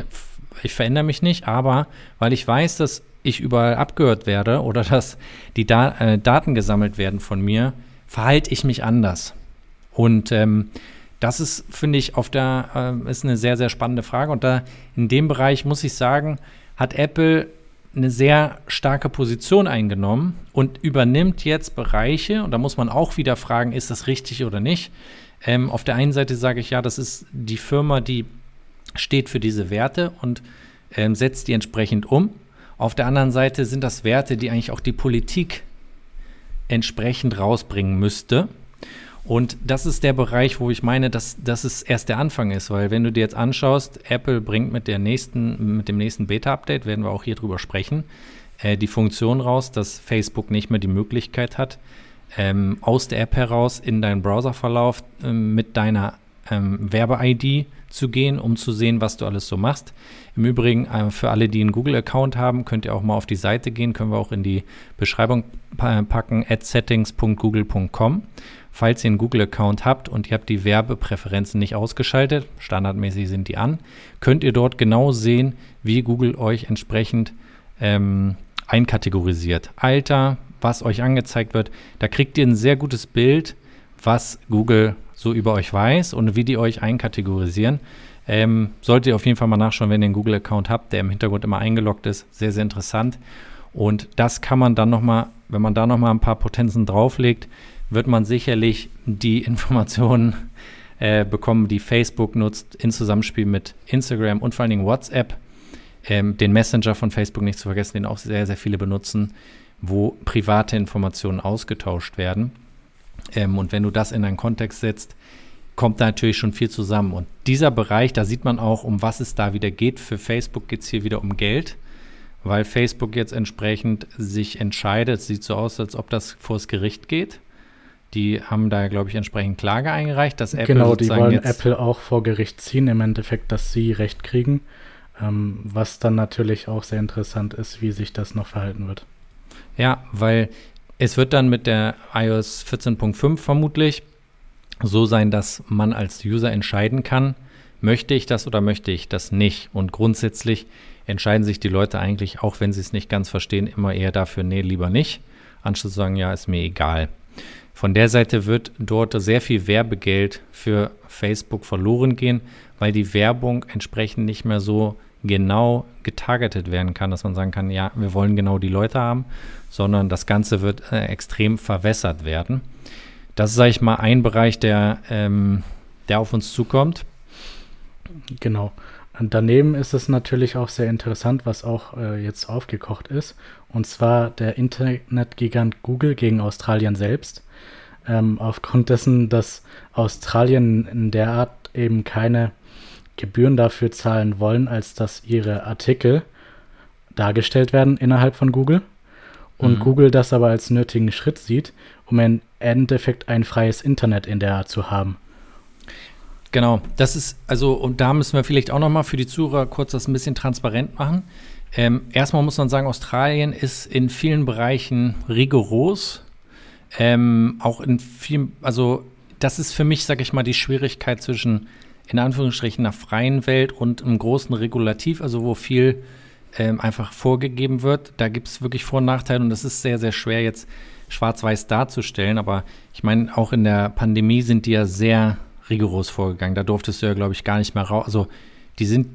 ich verändere mich nicht, aber weil ich weiß, dass ich überall abgehört werde oder dass die da äh, Daten gesammelt werden von mir, verhalte ich mich anders. Und ähm, das ist, finde ich, auf der, äh, ist eine sehr, sehr spannende Frage. Und da in dem Bereich muss ich sagen, hat Apple eine sehr starke Position eingenommen und übernimmt jetzt Bereiche, und da muss man auch wieder fragen, ist das richtig oder nicht. Ähm, auf der einen Seite sage ich ja, das ist die Firma, die steht für diese Werte und ähm, setzt die entsprechend um. Auf der anderen Seite sind das Werte, die eigentlich auch die Politik entsprechend rausbringen müsste. Und das ist der Bereich, wo ich meine, dass, dass es erst der Anfang ist, weil wenn du dir jetzt anschaust, Apple bringt mit der nächsten, mit dem nächsten Beta-Update, werden wir auch hier drüber sprechen, äh, die Funktion raus, dass Facebook nicht mehr die Möglichkeit hat, ähm, aus der App heraus in deinen Browserverlauf äh, mit deiner ähm, Werbe-ID zu gehen, um zu sehen, was du alles so machst. Im Übrigen, äh, für alle, die einen Google-Account haben, könnt ihr auch mal auf die Seite gehen, können wir auch in die Beschreibung packen, at settings.google.com. Falls ihr einen Google-Account habt und ihr habt die Werbepräferenzen nicht ausgeschaltet, standardmäßig sind die an, könnt ihr dort genau sehen, wie Google euch entsprechend ähm, einkategorisiert. Alter, was euch angezeigt wird, da kriegt ihr ein sehr gutes Bild, was Google so über euch weiß und wie die euch einkategorisieren. Ähm, solltet ihr auf jeden Fall mal nachschauen, wenn ihr einen Google-Account habt, der im Hintergrund immer eingeloggt ist. Sehr, sehr interessant. Und das kann man dann nochmal, wenn man da nochmal ein paar Potenzen drauflegt, wird man sicherlich die Informationen äh, bekommen, die Facebook nutzt, in Zusammenspiel mit Instagram und vor allen Dingen WhatsApp. Ähm, den Messenger von Facebook nicht zu vergessen, den auch sehr, sehr viele benutzen, wo private Informationen ausgetauscht werden. Ähm, und wenn du das in einen Kontext setzt, kommt da natürlich schon viel zusammen. Und dieser Bereich, da sieht man auch, um was es da wieder geht. Für Facebook geht es hier wieder um Geld, weil Facebook jetzt entsprechend sich entscheidet. Sieht so aus, als ob das vors Gericht geht. Die haben da, glaube ich, entsprechend Klage eingereicht, dass Apple Genau, die wollen Apple auch vor Gericht ziehen, im Endeffekt, dass sie Recht kriegen. Ähm, was dann natürlich auch sehr interessant ist, wie sich das noch verhalten wird. Ja, weil es wird dann mit der iOS 14.5 vermutlich so sein, dass man als User entscheiden kann, möchte ich das oder möchte ich das nicht. Und grundsätzlich entscheiden sich die Leute eigentlich, auch wenn sie es nicht ganz verstehen, immer eher dafür, nee, lieber nicht, anstatt zu sagen, ja, ist mir egal. Von der Seite wird dort sehr viel Werbegeld für Facebook verloren gehen, weil die Werbung entsprechend nicht mehr so genau getargetet werden kann, dass man sagen kann, ja, wir wollen genau die Leute haben, sondern das Ganze wird äh, extrem verwässert werden. Das ist, sage ich mal, ein Bereich, der, ähm, der auf uns zukommt. Genau. Und daneben ist es natürlich auch sehr interessant, was auch äh, jetzt aufgekocht ist, und zwar der Internetgigant Google gegen Australien selbst ähm, aufgrund dessen, dass Australien in der Art eben keine Gebühren dafür zahlen wollen, als dass ihre Artikel dargestellt werden innerhalb von Google. Und mhm. Google das aber als nötigen Schritt sieht, um im Endeffekt ein freies Internet in der Art zu haben. Genau, das ist, also, und da müssen wir vielleicht auch nochmal für die Zuhörer kurz das ein bisschen transparent machen. Ähm, erstmal muss man sagen, Australien ist in vielen Bereichen rigoros ähm, auch in vielen, also das ist für mich, sage ich mal, die Schwierigkeit zwischen in Anführungsstrichen einer freien Welt und einem großen Regulativ, also wo viel ähm, einfach vorgegeben wird. Da gibt es wirklich Vor- und Nachteile und das ist sehr, sehr schwer jetzt schwarz-weiß darzustellen. Aber ich meine, auch in der Pandemie sind die ja sehr rigoros vorgegangen. Da durftest du ja, glaube ich, gar nicht mehr raus. Also die sind,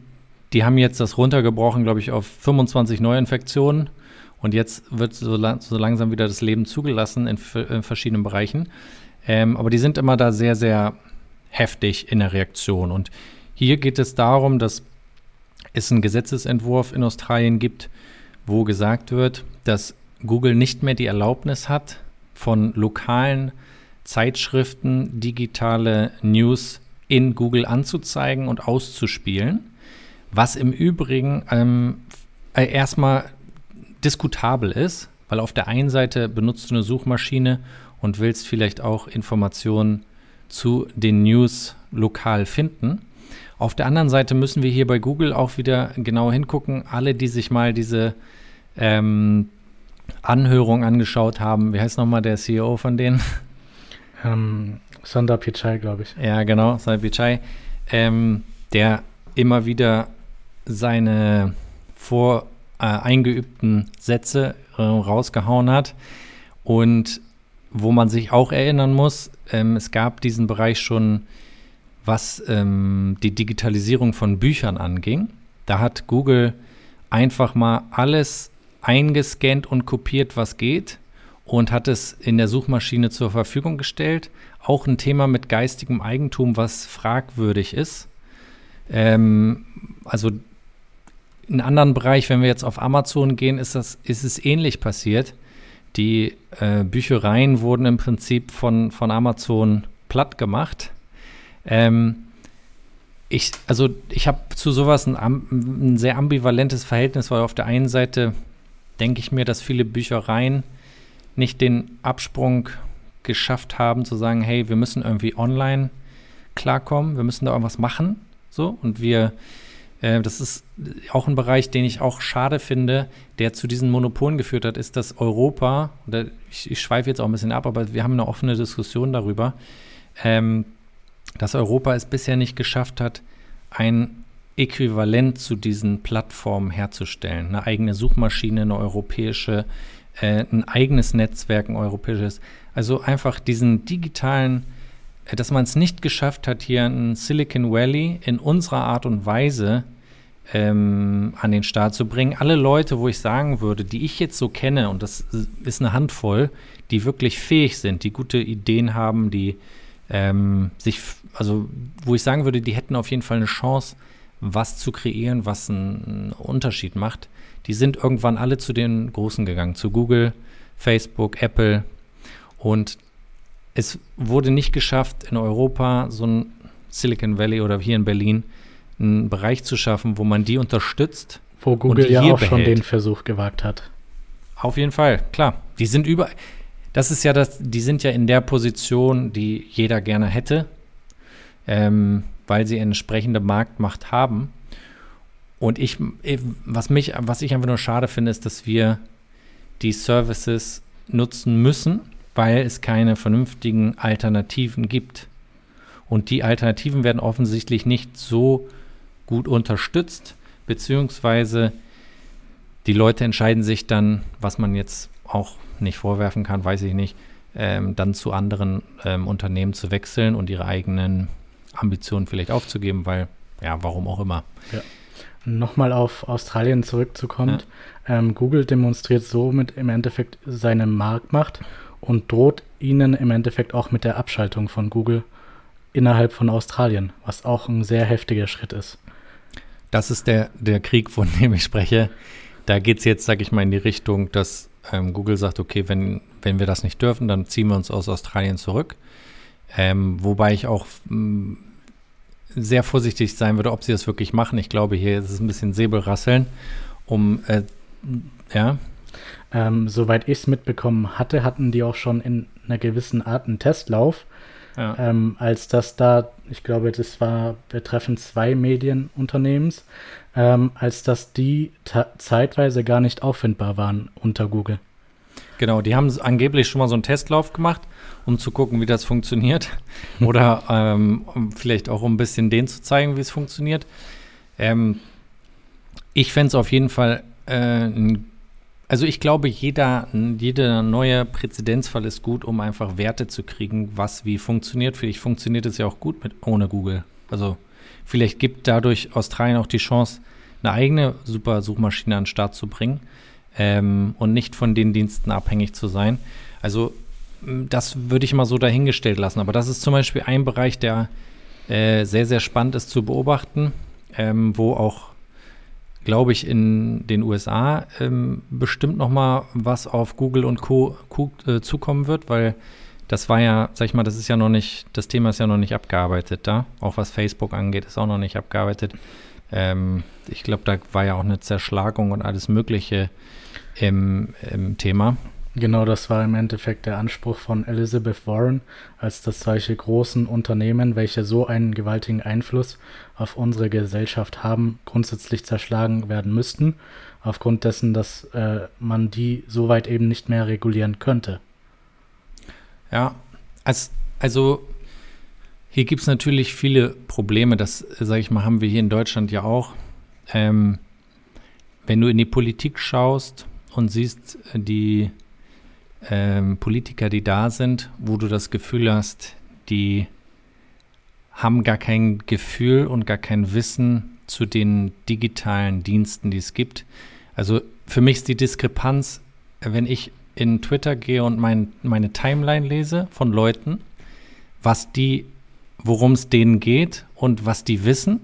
die haben jetzt das runtergebrochen, glaube ich, auf 25 Neuinfektionen. Und jetzt wird so, lang, so langsam wieder das Leben zugelassen in, in verschiedenen Bereichen. Ähm, aber die sind immer da sehr, sehr heftig in der Reaktion. Und hier geht es darum, dass es einen Gesetzesentwurf in Australien gibt, wo gesagt wird, dass Google nicht mehr die Erlaubnis hat, von lokalen Zeitschriften digitale News in Google anzuzeigen und auszuspielen, was im Übrigen ähm, äh, erstmal diskutabel ist, weil auf der einen Seite benutzt du eine Suchmaschine und willst vielleicht auch Informationen zu den News lokal finden. Auf der anderen Seite müssen wir hier bei Google auch wieder genau hingucken. Alle, die sich mal diese ähm, Anhörung angeschaut haben, wie heißt nochmal der CEO von denen? Ähm, Sundar Pichai, glaube ich. Ja, genau, Sundar Pichai, ähm, der immer wieder seine vor äh, eingeübten Sätze äh, rausgehauen hat und wo man sich auch erinnern muss, ähm, es gab diesen Bereich schon, was ähm, die Digitalisierung von Büchern anging. Da hat Google einfach mal alles eingescannt und kopiert, was geht und hat es in der Suchmaschine zur Verfügung gestellt. Auch ein Thema mit geistigem Eigentum, was fragwürdig ist. Ähm, also in einem anderen Bereich, wenn wir jetzt auf Amazon gehen, ist, das, ist es ähnlich passiert. Die äh, Büchereien wurden im Prinzip von, von Amazon platt gemacht. Ähm, ich, also ich habe zu sowas ein, ein, sehr ambivalentes Verhältnis, weil auf der einen Seite denke ich mir, dass viele Büchereien nicht den Absprung geschafft haben, zu sagen, hey, wir müssen irgendwie online klarkommen, wir müssen da irgendwas machen. So, und wir, äh, das ist auch ein Bereich, den ich auch schade finde, der zu diesen Monopolen geführt hat, ist, dass Europa, ich, ich schweife jetzt auch ein bisschen ab, aber wir haben eine offene Diskussion darüber, ähm, dass Europa es bisher nicht geschafft hat, ein Äquivalent zu diesen Plattformen herzustellen. Eine eigene Suchmaschine, eine europäische, äh, ein eigenes Netzwerk, ein europäisches. Also einfach diesen digitalen, dass man es nicht geschafft hat, hier in Silicon Valley in unserer Art und Weise ähm, an den Start zu bringen. Alle Leute, wo ich sagen würde, die ich jetzt so kenne, und das ist eine Handvoll, die wirklich fähig sind, die gute Ideen haben, die ähm, sich, also wo ich sagen würde, die hätten auf jeden Fall eine Chance, was zu kreieren, was einen Unterschied macht. Die sind irgendwann alle zu den Großen gegangen, zu Google, Facebook, Apple. Und es wurde nicht geschafft, in Europa so ein Silicon Valley oder hier in Berlin einen Bereich zu schaffen, wo man die unterstützt. Wo Google ja auch behält. schon den Versuch gewagt hat. Auf jeden Fall, klar. Die sind über. Das ist ja das, die sind ja in der Position, die jeder gerne hätte. Ähm, weil sie entsprechende Marktmacht haben. Und ich, was mich, was ich einfach nur schade finde, ist, dass wir die Services nutzen müssen, weil es keine vernünftigen Alternativen gibt. Und die Alternativen werden offensichtlich nicht so gut unterstützt, beziehungsweise die Leute entscheiden sich dann, was man jetzt auch nicht vorwerfen kann, weiß ich nicht, ähm, dann zu anderen ähm, Unternehmen zu wechseln und ihre eigenen Ambitionen vielleicht aufzugeben, weil, ja, warum auch immer. Ja. Nochmal auf Australien zurückzukommen. Ja. Ähm, Google demonstriert somit im Endeffekt seine Marktmacht und droht ihnen im Endeffekt auch mit der Abschaltung von Google innerhalb von Australien, was auch ein sehr heftiger Schritt ist. Das ist der, der Krieg, von dem ich spreche. Da geht es jetzt, sage ich mal, in die Richtung, dass ähm, Google sagt, okay, wenn, wenn wir das nicht dürfen, dann ziehen wir uns aus Australien zurück. Ähm, wobei ich auch mm, sehr vorsichtig sein würde, ob sie das wirklich machen. Ich glaube, hier ist es ein bisschen Säbelrasseln, um, äh, ja. Ähm, soweit ich es mitbekommen hatte, hatten die auch schon in einer gewissen Art einen Testlauf. Ja. Ähm, als das da, ich glaube, das war betreffend zwei Medienunternehmens, ähm, als dass die zeitweise gar nicht auffindbar waren unter Google. Genau, die haben angeblich schon mal so einen Testlauf gemacht, um zu gucken, wie das funktioniert. [LAUGHS] Oder ähm, vielleicht auch um ein bisschen denen zu zeigen, wie es funktioniert. Ähm, ich fände es auf jeden Fall äh, also ich glaube, jeder, jeder neue Präzedenzfall ist gut, um einfach Werte zu kriegen, was wie funktioniert. Vielleicht funktioniert es ja auch gut mit ohne Google. Also vielleicht gibt dadurch Australien auch die Chance, eine eigene super Suchmaschine an den Start zu bringen ähm, und nicht von den Diensten abhängig zu sein. Also das würde ich mal so dahingestellt lassen. Aber das ist zum Beispiel ein Bereich, der äh, sehr, sehr spannend ist zu beobachten, ähm, wo auch, glaube ich, in den USA ähm, bestimmt noch mal was auf Google und Co. Äh, zukommen wird, weil das war ja, sag ich mal, das ist ja noch nicht, das Thema ist ja noch nicht abgearbeitet da. Auch was Facebook angeht, ist auch noch nicht abgearbeitet. Ähm, ich glaube, da war ja auch eine Zerschlagung und alles Mögliche im, im Thema. Genau, das war im Endeffekt der Anspruch von Elizabeth Warren, als dass solche großen Unternehmen, welche so einen gewaltigen Einfluss auf unsere Gesellschaft haben, grundsätzlich zerschlagen werden müssten, aufgrund dessen, dass äh, man die soweit eben nicht mehr regulieren könnte. Ja, als, also hier gibt es natürlich viele Probleme, das, sage ich mal, haben wir hier in Deutschland ja auch. Ähm, wenn du in die Politik schaust und siehst, die ähm, Politiker, die da sind, wo du das Gefühl hast, die haben gar kein Gefühl und gar kein Wissen zu den digitalen Diensten, die es gibt. Also für mich ist die Diskrepanz, wenn ich in Twitter gehe und mein, meine Timeline lese von Leuten, was die, worum es denen geht und was die wissen.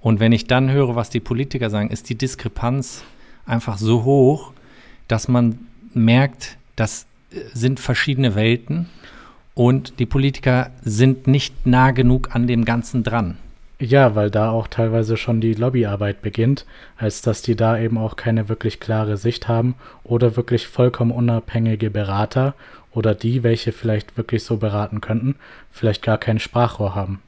Und wenn ich dann höre, was die Politiker sagen, ist die Diskrepanz einfach so hoch, dass man merkt, das äh, sind verschiedene Welten und die Politiker sind nicht nah genug an dem Ganzen dran. Ja, weil da auch teilweise schon die Lobbyarbeit beginnt, als dass die da eben auch keine wirklich klare Sicht haben oder wirklich vollkommen unabhängige Berater oder die, welche vielleicht wirklich so beraten könnten, vielleicht gar kein Sprachrohr haben.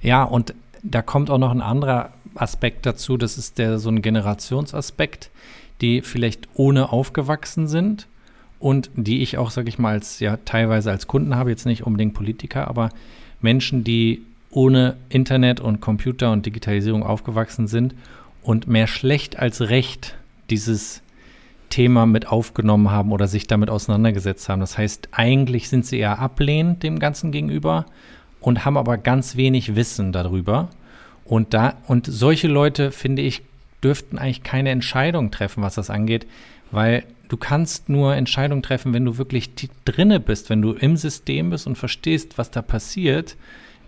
Ja, und da kommt auch noch ein anderer Aspekt dazu, das ist der so ein Generationsaspekt, die vielleicht ohne aufgewachsen sind und die ich auch, sage ich mal, als ja teilweise als Kunden habe, jetzt nicht unbedingt Politiker, aber Menschen, die ohne Internet und Computer und Digitalisierung aufgewachsen sind und mehr schlecht als recht dieses Thema mit aufgenommen haben oder sich damit auseinandergesetzt haben. Das heißt, eigentlich sind sie eher ablehnend dem Ganzen gegenüber und haben aber ganz wenig Wissen darüber. Und da, und solche Leute, finde ich, dürften eigentlich keine Entscheidung treffen, was das angeht, weil du kannst nur Entscheidungen treffen, wenn du wirklich drinne bist, wenn du im System bist und verstehst, was da passiert,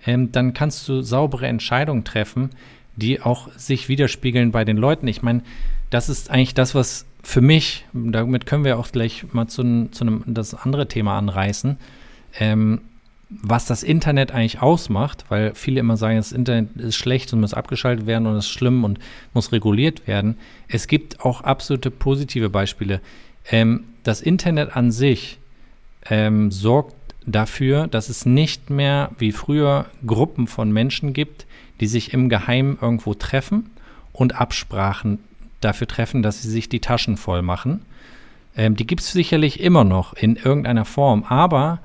ähm, dann kannst du saubere Entscheidungen treffen, die auch sich widerspiegeln bei den Leuten. Ich meine, das ist eigentlich das, was für mich, damit können wir auch gleich mal zu, zu einem das andere Thema anreißen, ähm, was das Internet eigentlich ausmacht, weil viele immer sagen, das Internet ist schlecht und muss abgeschaltet werden und ist schlimm und muss reguliert werden. Es gibt auch absolute positive Beispiele. Ähm, das Internet an sich ähm, sorgt dafür, dass es nicht mehr wie früher Gruppen von Menschen gibt, die sich im Geheimen irgendwo treffen und Absprachen dafür treffen, dass sie sich die Taschen voll machen. Ähm, die gibt es sicherlich immer noch in irgendeiner Form, aber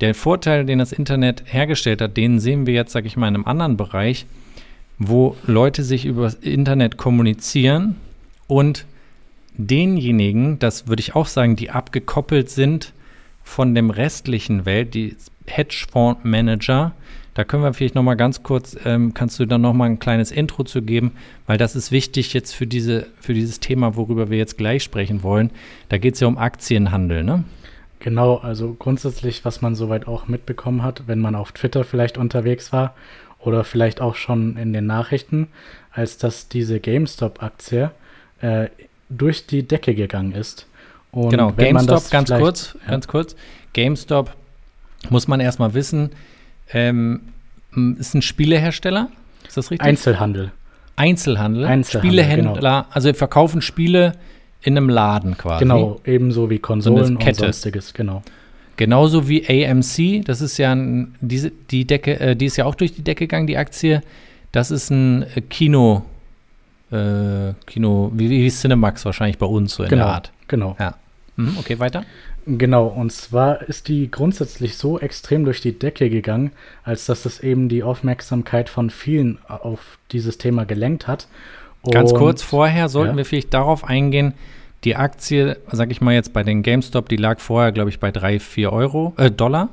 der Vorteil, den das Internet hergestellt hat, den sehen wir jetzt, sage ich mal, in einem anderen Bereich, wo Leute sich über das Internet kommunizieren und denjenigen, das würde ich auch sagen, die abgekoppelt sind von dem restlichen Welt, die Hedgefondsmanager, da können wir vielleicht noch mal ganz kurz, ähm, kannst du dann noch mal ein kleines Intro zu geben, weil das ist wichtig jetzt für, diese, für dieses Thema, worüber wir jetzt gleich sprechen wollen. Da geht es ja um Aktienhandel, ne? Genau, also grundsätzlich, was man soweit auch mitbekommen hat, wenn man auf Twitter vielleicht unterwegs war oder vielleicht auch schon in den Nachrichten, als dass diese GameStop-Aktie äh, durch die Decke gegangen ist. Und genau, GameStop, ganz kurz, ja. ganz kurz. GameStop muss man erstmal wissen, ähm, ist ein Spielehersteller, ist das richtig? Einzelhandel. Einzelhandel, Einzelhandel Spielehändler, genau. also verkaufen Spiele in einem Laden quasi. Genau, ebenso wie Konsolen so und sonstiges, genau. Genauso wie AMC, das ist ja ein, diese, die Decke, äh, die ist ja auch durch die Decke gegangen, die Aktie. Das ist ein äh, Kino, äh, Kino, wie, wie Cinemax wahrscheinlich bei uns so in genau, der Art. Genau. Ja. Mhm, okay, weiter. Genau, und zwar ist die grundsätzlich so extrem durch die Decke gegangen, als dass es eben die Aufmerksamkeit von vielen auf dieses Thema gelenkt hat. Ganz kurz vorher sollten ja. wir vielleicht darauf eingehen, die Aktie, sag ich mal jetzt bei den GameStop, die lag vorher, glaube ich, bei 3, 4 Euro, äh, Dollar.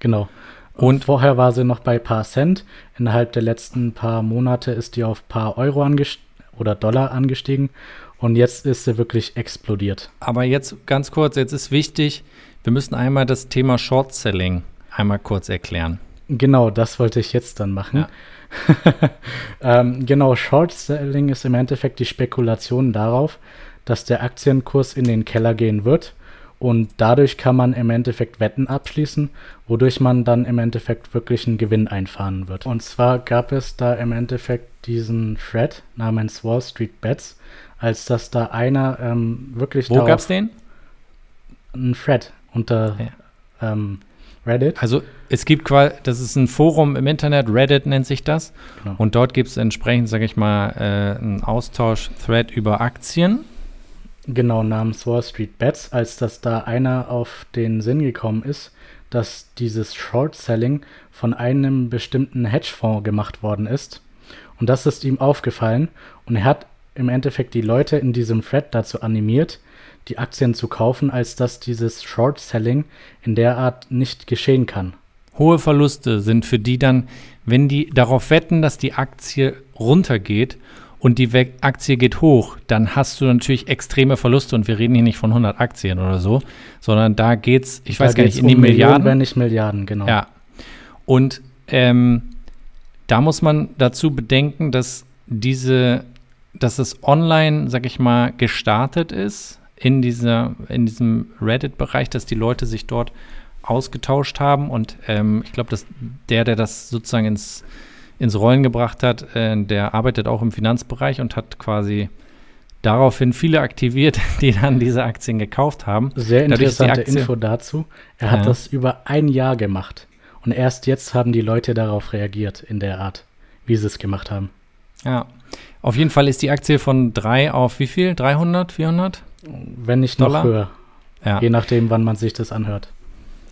Genau. Und- Und vorher war sie noch bei paar Cent. Innerhalb der letzten paar Monate ist die auf paar Euro oder Dollar angestiegen. Und jetzt ist sie wirklich explodiert. Aber jetzt ganz kurz, jetzt ist wichtig, wir müssen einmal das Thema Short Selling einmal kurz erklären. Genau, das wollte ich jetzt dann machen. Ja. [LAUGHS] ähm, genau, Short Selling ist im Endeffekt die Spekulation darauf, dass der Aktienkurs in den Keller gehen wird. Und dadurch kann man im Endeffekt Wetten abschließen, wodurch man dann im Endeffekt wirklich einen Gewinn einfahren wird. Und zwar gab es da im Endeffekt diesen Thread namens Wall Street Bets, als dass da einer ähm, wirklich Wo gab es den? einen Thread unter ähm, Reddit. Also es gibt quasi, das ist ein Forum im Internet, Reddit nennt sich das. Genau. Und dort gibt es entsprechend, sage ich mal, äh, einen Austausch-Thread über Aktien. Genau, namens Wall Street Bets, als dass da einer auf den Sinn gekommen ist, dass dieses Short Selling von einem bestimmten Hedgefonds gemacht worden ist. Und das ist ihm aufgefallen und er hat im Endeffekt die Leute in diesem Thread dazu animiert, die Aktien zu kaufen, als dass dieses Short Selling in der Art nicht geschehen kann. Hohe Verluste sind für die dann, wenn die darauf wetten, dass die Aktie runtergeht und die Aktie geht hoch, dann hast du natürlich extreme Verluste und wir reden hier nicht von 100 Aktien oder so, sondern da geht's, ich weiß Da gar nicht, in die um Millionen, Milliarden. wenn nicht Milliarden, genau. Ja. Und ähm, da muss man dazu bedenken, dass diese, dass es online, sag ich mal, gestartet ist in dieser, in diesem Reddit-Bereich, dass die Leute sich dort ausgetauscht haben und ähm, ich glaube, dass der, der das sozusagen ins, ins Rollen gebracht hat, äh, der arbeitet auch im Finanzbereich und hat quasi daraufhin viele aktiviert, [LAUGHS] die dann diese Aktien gekauft haben. Sehr interessante Aktie- Info dazu. Er hat Ja. das über ein Jahr gemacht. Und erst jetzt haben die Leute darauf reagiert, in der Art, wie sie es gemacht haben. Ja. Auf jeden Fall ist die Aktie von 3 auf wie viel? 300, 400? Wenn nicht noch Dollar? höher. Ja. Je nachdem, wann man sich das anhört.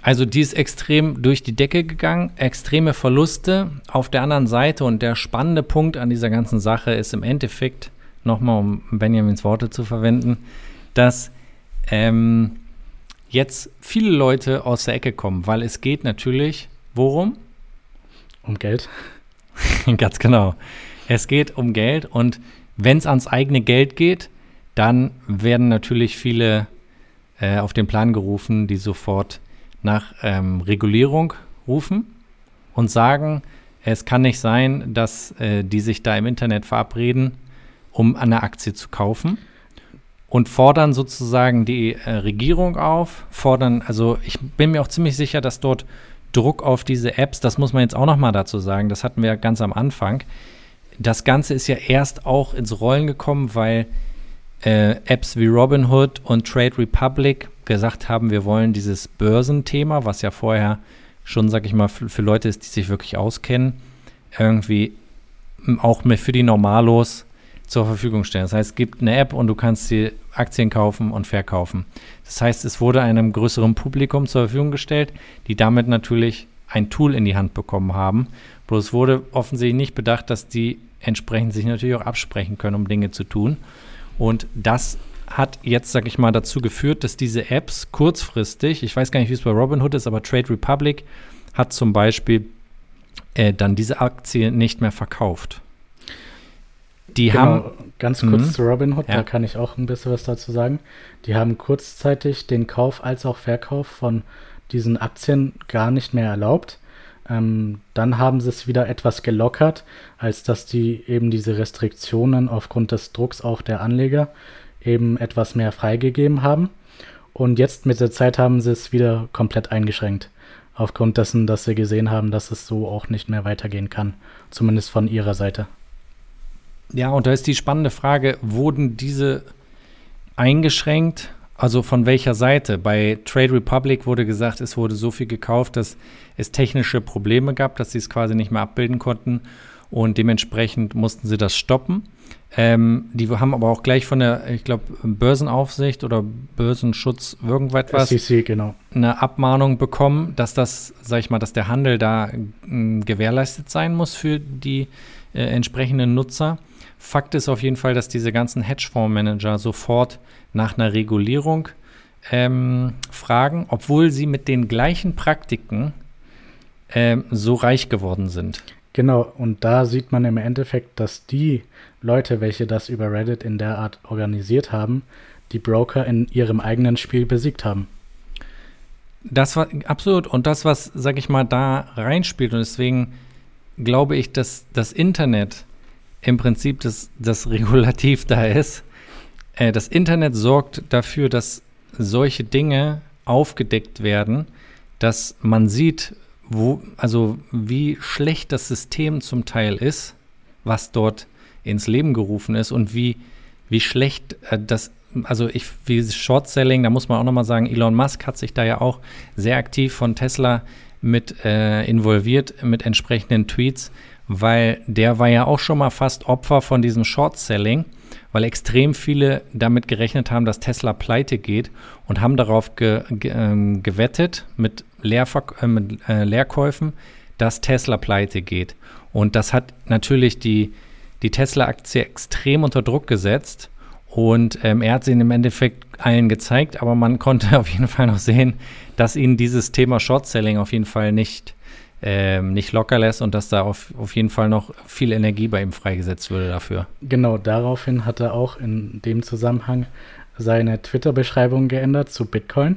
Also die ist extrem durch die Decke gegangen, extreme Verluste. Auf der anderen Seite und der spannende Punkt an dieser ganzen Sache ist im Endeffekt, nochmal um Benjamins Worte zu verwenden, dass ähm, jetzt viele Leute aus der Ecke kommen, weil es geht natürlich, worum? Um Geld. [LAUGHS] Ganz genau. Es geht um Geld und wenn es ans eigene Geld geht, dann werden natürlich viele äh, auf den Plan gerufen, die sofort nach ähm, Regulierung rufen und sagen, es kann nicht sein, dass äh, die sich da im Internet verabreden, um eine Aktie zu kaufen und fordern sozusagen die äh, Regierung auf, fordern, also ich bin mir auch ziemlich sicher, dass dort Druck auf diese Apps, das muss man jetzt auch noch mal dazu sagen, das hatten wir ganz am Anfang. Das Ganze ist ja erst auch ins Rollen gekommen, weil äh, Apps wie Robinhood und Trade Republic gesagt haben, wir wollen dieses Börsenthema, was ja vorher schon, sag ich mal, für, Leute ist, die sich wirklich auskennen, irgendwie auch mehr für die Normalos zur Verfügung stellen. Das heißt, es gibt eine App und du kannst die Aktien kaufen und verkaufen. Das heißt, es wurde einem größeren Publikum zur Verfügung gestellt, die damit natürlich ein Tool in die Hand bekommen haben. Bloß wurde offensichtlich nicht bedacht, dass die entsprechend sich natürlich auch absprechen können, um Dinge zu tun. Und das hat jetzt, sag ich mal, dazu geführt, dass diese Apps kurzfristig, ich weiß gar nicht, wie es bei Robinhood ist, aber Trade Republic hat zum Beispiel äh, dann diese Aktie nicht mehr verkauft. Die haben, Genau, ganz kurz Mhm. zu Robinhood, Ja. da kann ich auch ein bisschen was dazu sagen. Die haben kurzzeitig den Kauf als auch Verkauf von diesen Aktien gar nicht mehr erlaubt. Ähm, dann haben sie es wieder etwas gelockert, als dass die eben diese Restriktionen aufgrund des Drucks auch der Anleger eben etwas mehr freigegeben haben. Und jetzt mit der Zeit haben sie es wieder komplett eingeschränkt. Aufgrund dessen, dass sie gesehen haben, dass es so auch nicht mehr weitergehen kann. Zumindest von ihrer Seite. ja, und da ist die spannende Frage, wurden diese eingeschränkt? Also von welcher Seite? Bei Trade Republic wurde gesagt, es wurde so viel gekauft, dass es technische Probleme gab, dass sie es quasi nicht mehr abbilden konnten. und dementsprechend mussten sie das stoppen. Ähm, die haben aber auch gleich von der, ich glaube, Börsenaufsicht oder Börsenschutz irgendwas SEC, genau. eine Abmahnung bekommen, dass das, sag ich mal, dass der Handel da äh, gewährleistet sein muss für die äh, entsprechenden Nutzer. Fakt ist auf jeden Fall, dass diese ganzen Hedgefondsmanager sofort nach einer Regulierung ähm, fragen, obwohl sie mit den gleichen Praktiken ähm, so reich geworden sind. Genau, und da sieht man im Endeffekt, dass die Leute, welche das über Reddit in der Art organisiert haben, die Broker in ihrem eigenen Spiel besiegt haben. Das war absolut. Und das, was, sag ich mal, da reinspielt, und deswegen glaube ich, dass das Internet im Prinzip das, das Regulativ da ist. Äh, das Internet sorgt dafür, dass solche Dinge aufgedeckt werden, dass man sieht, wo, also wie schlecht das System zum Teil ist, was dort ins Leben gerufen ist und wie, wie schlecht äh, das, also ich, wie Short Selling, da muss man auch nochmal sagen, Elon Musk hat sich da ja auch sehr aktiv von Tesla mit äh, involviert mit entsprechenden Tweets, weil der war ja auch schon mal fast Opfer von diesem Short Selling, weil extrem viele damit gerechnet haben, dass Tesla pleite geht und haben darauf ge, ge, ähm, gewettet mit, Leerver äh, mit äh, Leerkäufen, dass Tesla pleite geht. Und das hat natürlich die, die Tesla-Aktie extrem unter Druck gesetzt. Und ähm, er hat sie im Endeffekt allen gezeigt, aber man konnte [LAUGHS] auf jeden Fall noch sehen, dass ihn dieses Thema Short-Selling auf jeden Fall nicht ähm, nicht locker lässt und dass da auf, auf jeden Fall noch viel Energie bei ihm freigesetzt würde dafür. Genau, daraufhin hat er auch in dem Zusammenhang seine Twitter-Beschreibung geändert zu Bitcoin.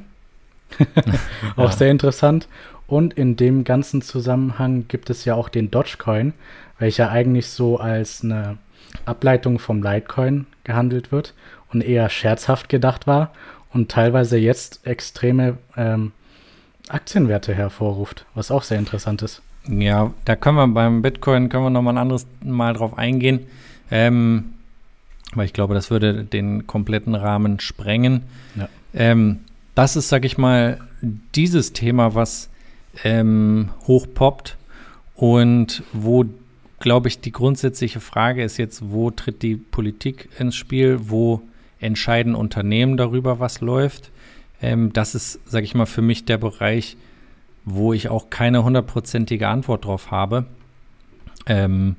[LAUGHS] [LAUGHS] auch ja. sehr interessant. Und in dem ganzen Zusammenhang gibt es ja auch den Dogecoin, welcher eigentlich so als eine Ableitung vom Litecoin gehandelt wird und eher scherzhaft gedacht war und teilweise jetzt extreme ähm, Aktienwerte hervorruft, was auch sehr interessant ist. Ja, da können wir beim Bitcoin können wir noch mal ein anderes Mal drauf eingehen, ähm, weil ich glaube, das würde den kompletten Rahmen sprengen. Ja. Ähm, das ist, sag ich mal, dieses Thema, was ähm, hochpoppt und wo, glaube ich, die grundsätzliche Frage ist jetzt, wo tritt die Politik ins Spiel, wo entscheiden Unternehmen darüber, was läuft. Ähm, das ist, sage ich mal, für mich der Bereich, wo ich auch keine hundertprozentige Antwort drauf habe. Ähm,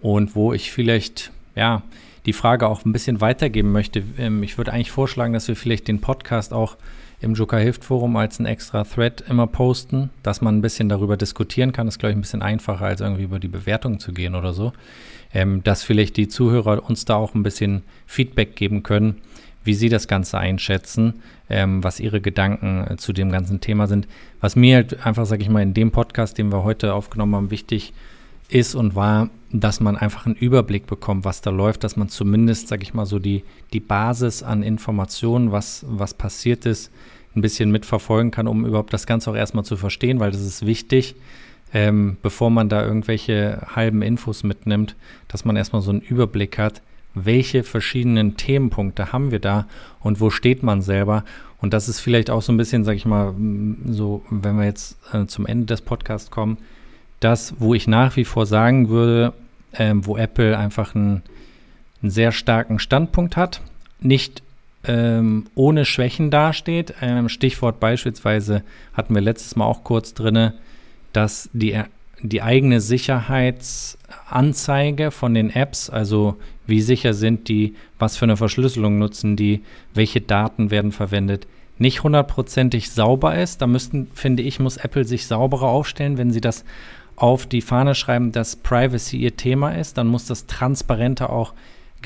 und wo ich vielleicht, ja, die Frage auch ein bisschen weitergeben möchte. Ähm, ich würde eigentlich vorschlagen, dass wir vielleicht den Podcast auch im Joker Hilft Forum als ein extra Thread immer posten, dass man ein bisschen darüber diskutieren kann. Das ist, glaube ich, ein bisschen einfacher, als irgendwie über die Bewertung zu gehen oder so. Ähm, dass vielleicht die Zuhörer uns da auch ein bisschen Feedback geben können, wie sie das Ganze einschätzen, ähm, was ihre Gedanken äh, zu dem ganzen Thema sind. Was mir halt einfach, sage ich mal, in dem Podcast, den wir heute aufgenommen haben, wichtig ist und war, dass man einfach einen Überblick bekommt, was da läuft, dass man zumindest, sage ich mal, so die, die Basis an Informationen, was, was passiert ist, ein bisschen mitverfolgen kann, um überhaupt das Ganze auch erstmal zu verstehen, weil das ist wichtig, ähm, bevor man da irgendwelche halben Infos mitnimmt, dass man erstmal so einen Überblick hat, welche verschiedenen Themenpunkte haben wir da und wo steht man selber. Und das ist vielleicht auch so ein bisschen, sag ich mal, so, wenn wir jetzt äh, zum Ende des Podcasts kommen, das, wo ich nach wie vor sagen würde, äh, wo Apple einfach einen, einen, sehr starken Standpunkt hat, nicht ähm, ohne Schwächen dasteht. Ähm, Stichwort beispielsweise hatten wir letztes Mal auch kurz drin, dass die die eigene Sicherheitsanzeige von den Apps, also wie sicher sind die, was für eine Verschlüsselung nutzen die, welche Daten werden verwendet, nicht hundertprozentig sauber ist. Da müssten, finde ich, muss Apple sich sauberer aufstellen, wenn sie das auf die Fahne schreiben, dass Privacy ihr Thema ist, dann muss das transparenter auch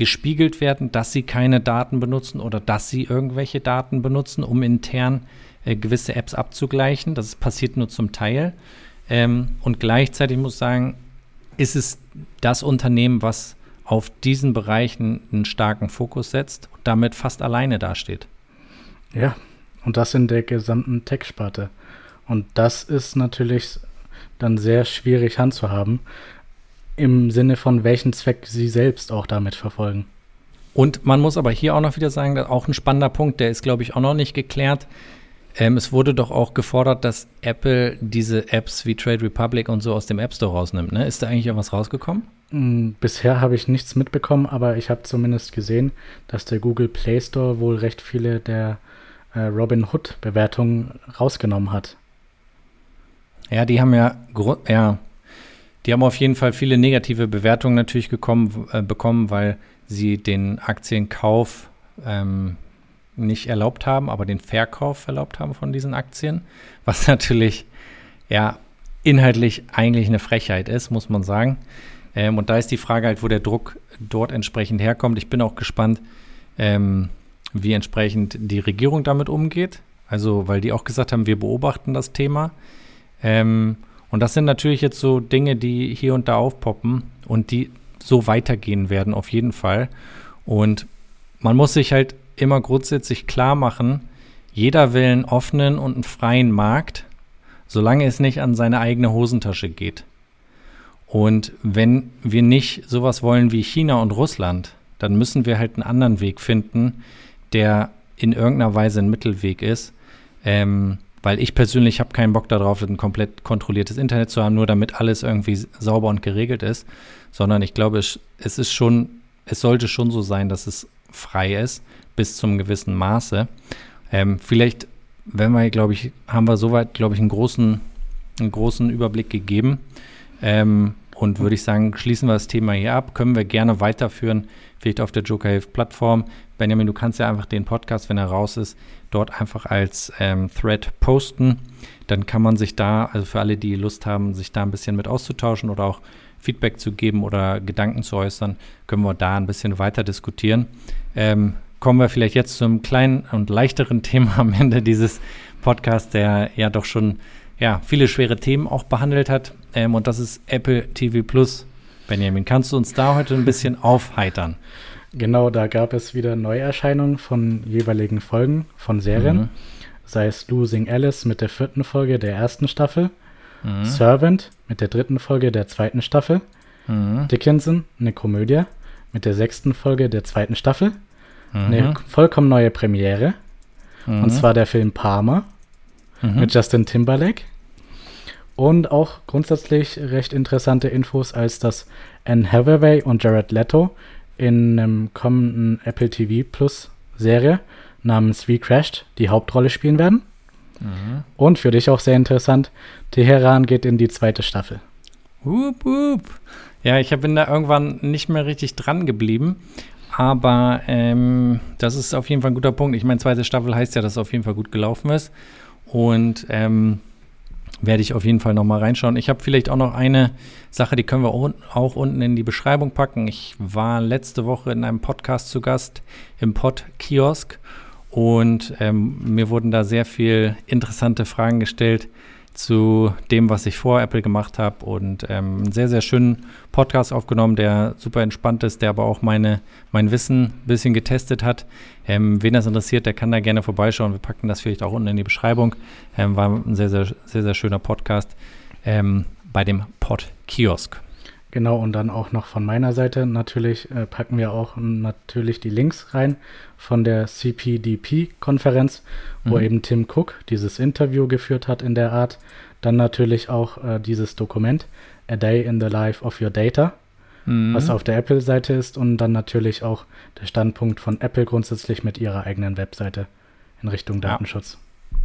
gespiegelt werden, dass sie keine Daten benutzen oder dass sie irgendwelche Daten benutzen, um intern äh, gewisse Apps abzugleichen. Das passiert nur zum Teil. Ähm, und gleichzeitig muss ich sagen, ist es das Unternehmen, was auf diesen Bereichen einen starken Fokus setzt und damit fast alleine dasteht. Ja, und das in der gesamten Tech-Sparte. Und das ist natürlich dann sehr schwierig handzuhaben, im Sinne von welchen Zweck sie selbst auch damit verfolgen. Und man muss aber hier auch noch wieder sagen, auch ein spannender Punkt, der ist, glaube ich, auch noch nicht geklärt. Ähm, es wurde doch auch gefordert, dass Apple diese Apps wie Trade Republic und so aus dem App Store rausnimmt. Ne? Ist da eigentlich irgendwas rausgekommen? Mm, bisher habe ich nichts mitbekommen, aber ich habe zumindest gesehen, dass der Google Play Store wohl recht viele der äh, Robin Hood Bewertungen rausgenommen hat. Ja, die haben ja, ja, die haben auf jeden Fall viele negative Bewertungen natürlich gekommen, äh, bekommen, weil sie den Aktienkauf ähm, nicht erlaubt haben, aber den Verkauf erlaubt haben von diesen Aktien, was [LAUGHS] natürlich ja inhaltlich eigentlich eine Frechheit ist, muss man sagen. Ähm, und da ist die Frage halt, wo der Druck dort entsprechend herkommt. Ich bin auch gespannt, ähm, wie entsprechend die Regierung damit umgeht. Also, weil die auch gesagt haben, wir beobachten das Thema. Ähm, und das sind natürlich jetzt so Dinge, die hier und da aufpoppen und die so weitergehen werden, auf jeden Fall. Und man muss sich halt immer grundsätzlich klar machen, jeder will einen offenen und einen freien Markt, solange es nicht an seine eigene Hosentasche geht. Und wenn wir nicht sowas wollen wie China und Russland, dann müssen wir halt einen anderen Weg finden, der in irgendeiner Weise ein Mittelweg ist. Ähm, weil ich persönlich habe keinen Bock darauf, ein komplett kontrolliertes Internet zu haben, nur damit alles irgendwie sauber und geregelt ist, sondern ich glaube, es, ist schon, es sollte schon so sein, dass es frei ist bis zum gewissen Maße. Ähm, vielleicht, wenn wir, glaube ich, haben wir soweit, glaube ich, einen großen, einen großen Überblick gegeben. Ähm, und würde ich sagen, schließen wir das Thema hier ab. Können wir gerne weiterführen, vielleicht auf der Joker Hilfe Plattform. Benjamin, du kannst ja einfach den Podcast, wenn er raus ist, dort einfach als ähm, Thread posten. Dann kann man sich da, also für alle, die Lust haben, sich da ein bisschen mit auszutauschen oder auch Feedback zu geben oder Gedanken zu äußern, können wir da ein bisschen weiter diskutieren. Ähm, kommen wir vielleicht jetzt zum kleinen und leichteren [LAUGHS] Thema am Ende dieses Podcasts, der ja doch schon ja, viele schwere Themen auch behandelt hat. Ähm, und das ist Apple TV Plus. Benjamin, kannst du uns da heute ein bisschen aufheitern? Genau, da gab es wieder Neuerscheinungen von jeweiligen Folgen von Serien. Mhm. Sei es Losing Alice mit der vierten Folge der ersten Staffel, mhm. Servant mit der dritten Folge der zweiten Staffel, mhm. Dickinson, eine Komödie mit der sechsten Folge der zweiten Staffel Mhm. Eine vollkommen neue Premiere. Mhm. Und zwar der Film Palmer mhm. mit Justin Timberlake. Und auch grundsätzlich recht interessante Infos, als dass Anne Hathaway und Jared Leto in einem kommenden Apple TV Plus Serie namens We Crashed die Hauptrolle spielen werden. Mhm. Und für dich auch sehr interessant, Teheran geht in die zweite Staffel. Wup, wup. Ja, ich bin da irgendwann nicht mehr richtig dran geblieben. Aber ähm, das ist auf jeden Fall ein guter Punkt. Ich meine, zweite Staffel heißt ja, dass es auf jeden Fall gut gelaufen ist. Und ähm, werde ich auf jeden Fall nochmal reinschauen. Ich habe vielleicht auch noch eine Sache, die können wir auch unten in die Beschreibung packen. Ich war letzte Woche in einem Podcast zu Gast im Pod-Kiosk und ähm, mir wurden da sehr viele interessante Fragen gestellt zu dem, was ich vor Apple gemacht habe und ähm, einen sehr, sehr schönen Podcast aufgenommen, der super entspannt ist, der aber auch meine, mein Wissen ein bisschen getestet hat. Ähm, wen das interessiert, der kann da gerne vorbeischauen. Wir packen das vielleicht auch unten in die Beschreibung. Ähm, war ein sehr, sehr, sehr, sehr schöner Podcast ähm, bei dem Pod-Kiosk. Genau, und dann auch noch von meiner Seite natürlich äh, packen wir auch natürlich die Links rein von der CPDP-Konferenz, wo mhm. eben Tim Cook dieses Interview geführt hat in der Art. Dann natürlich auch äh, dieses Dokument, A Day in the Life of Your Data, mhm. was auf der Apple-Seite ist und dann natürlich auch der Standpunkt von Apple grundsätzlich mit ihrer eigenen Webseite in Richtung Datenschutz. Ja.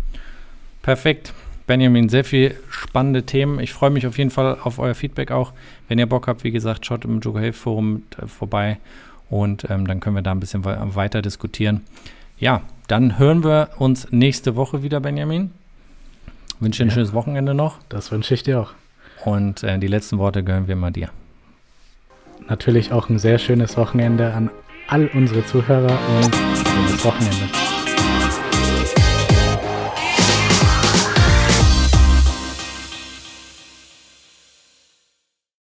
Perfekt. Benjamin, sehr viele spannende Themen. Ich freue mich auf jeden Fall auf euer Feedback auch. Wenn ihr Bock habt, wie gesagt, schaut im Joker Health Forum äh, vorbei und ähm, dann können wir da ein bisschen weiter diskutieren. Ja, dann hören wir uns nächste Woche wieder, Benjamin. Wünsche dir ein ja, schönes Wochenende noch. Das wünsche ich dir auch. Und äh, die letzten Worte gehören wir mal dir. Natürlich auch ein sehr schönes Wochenende an all unsere Zuhörer und schönes Wochenende.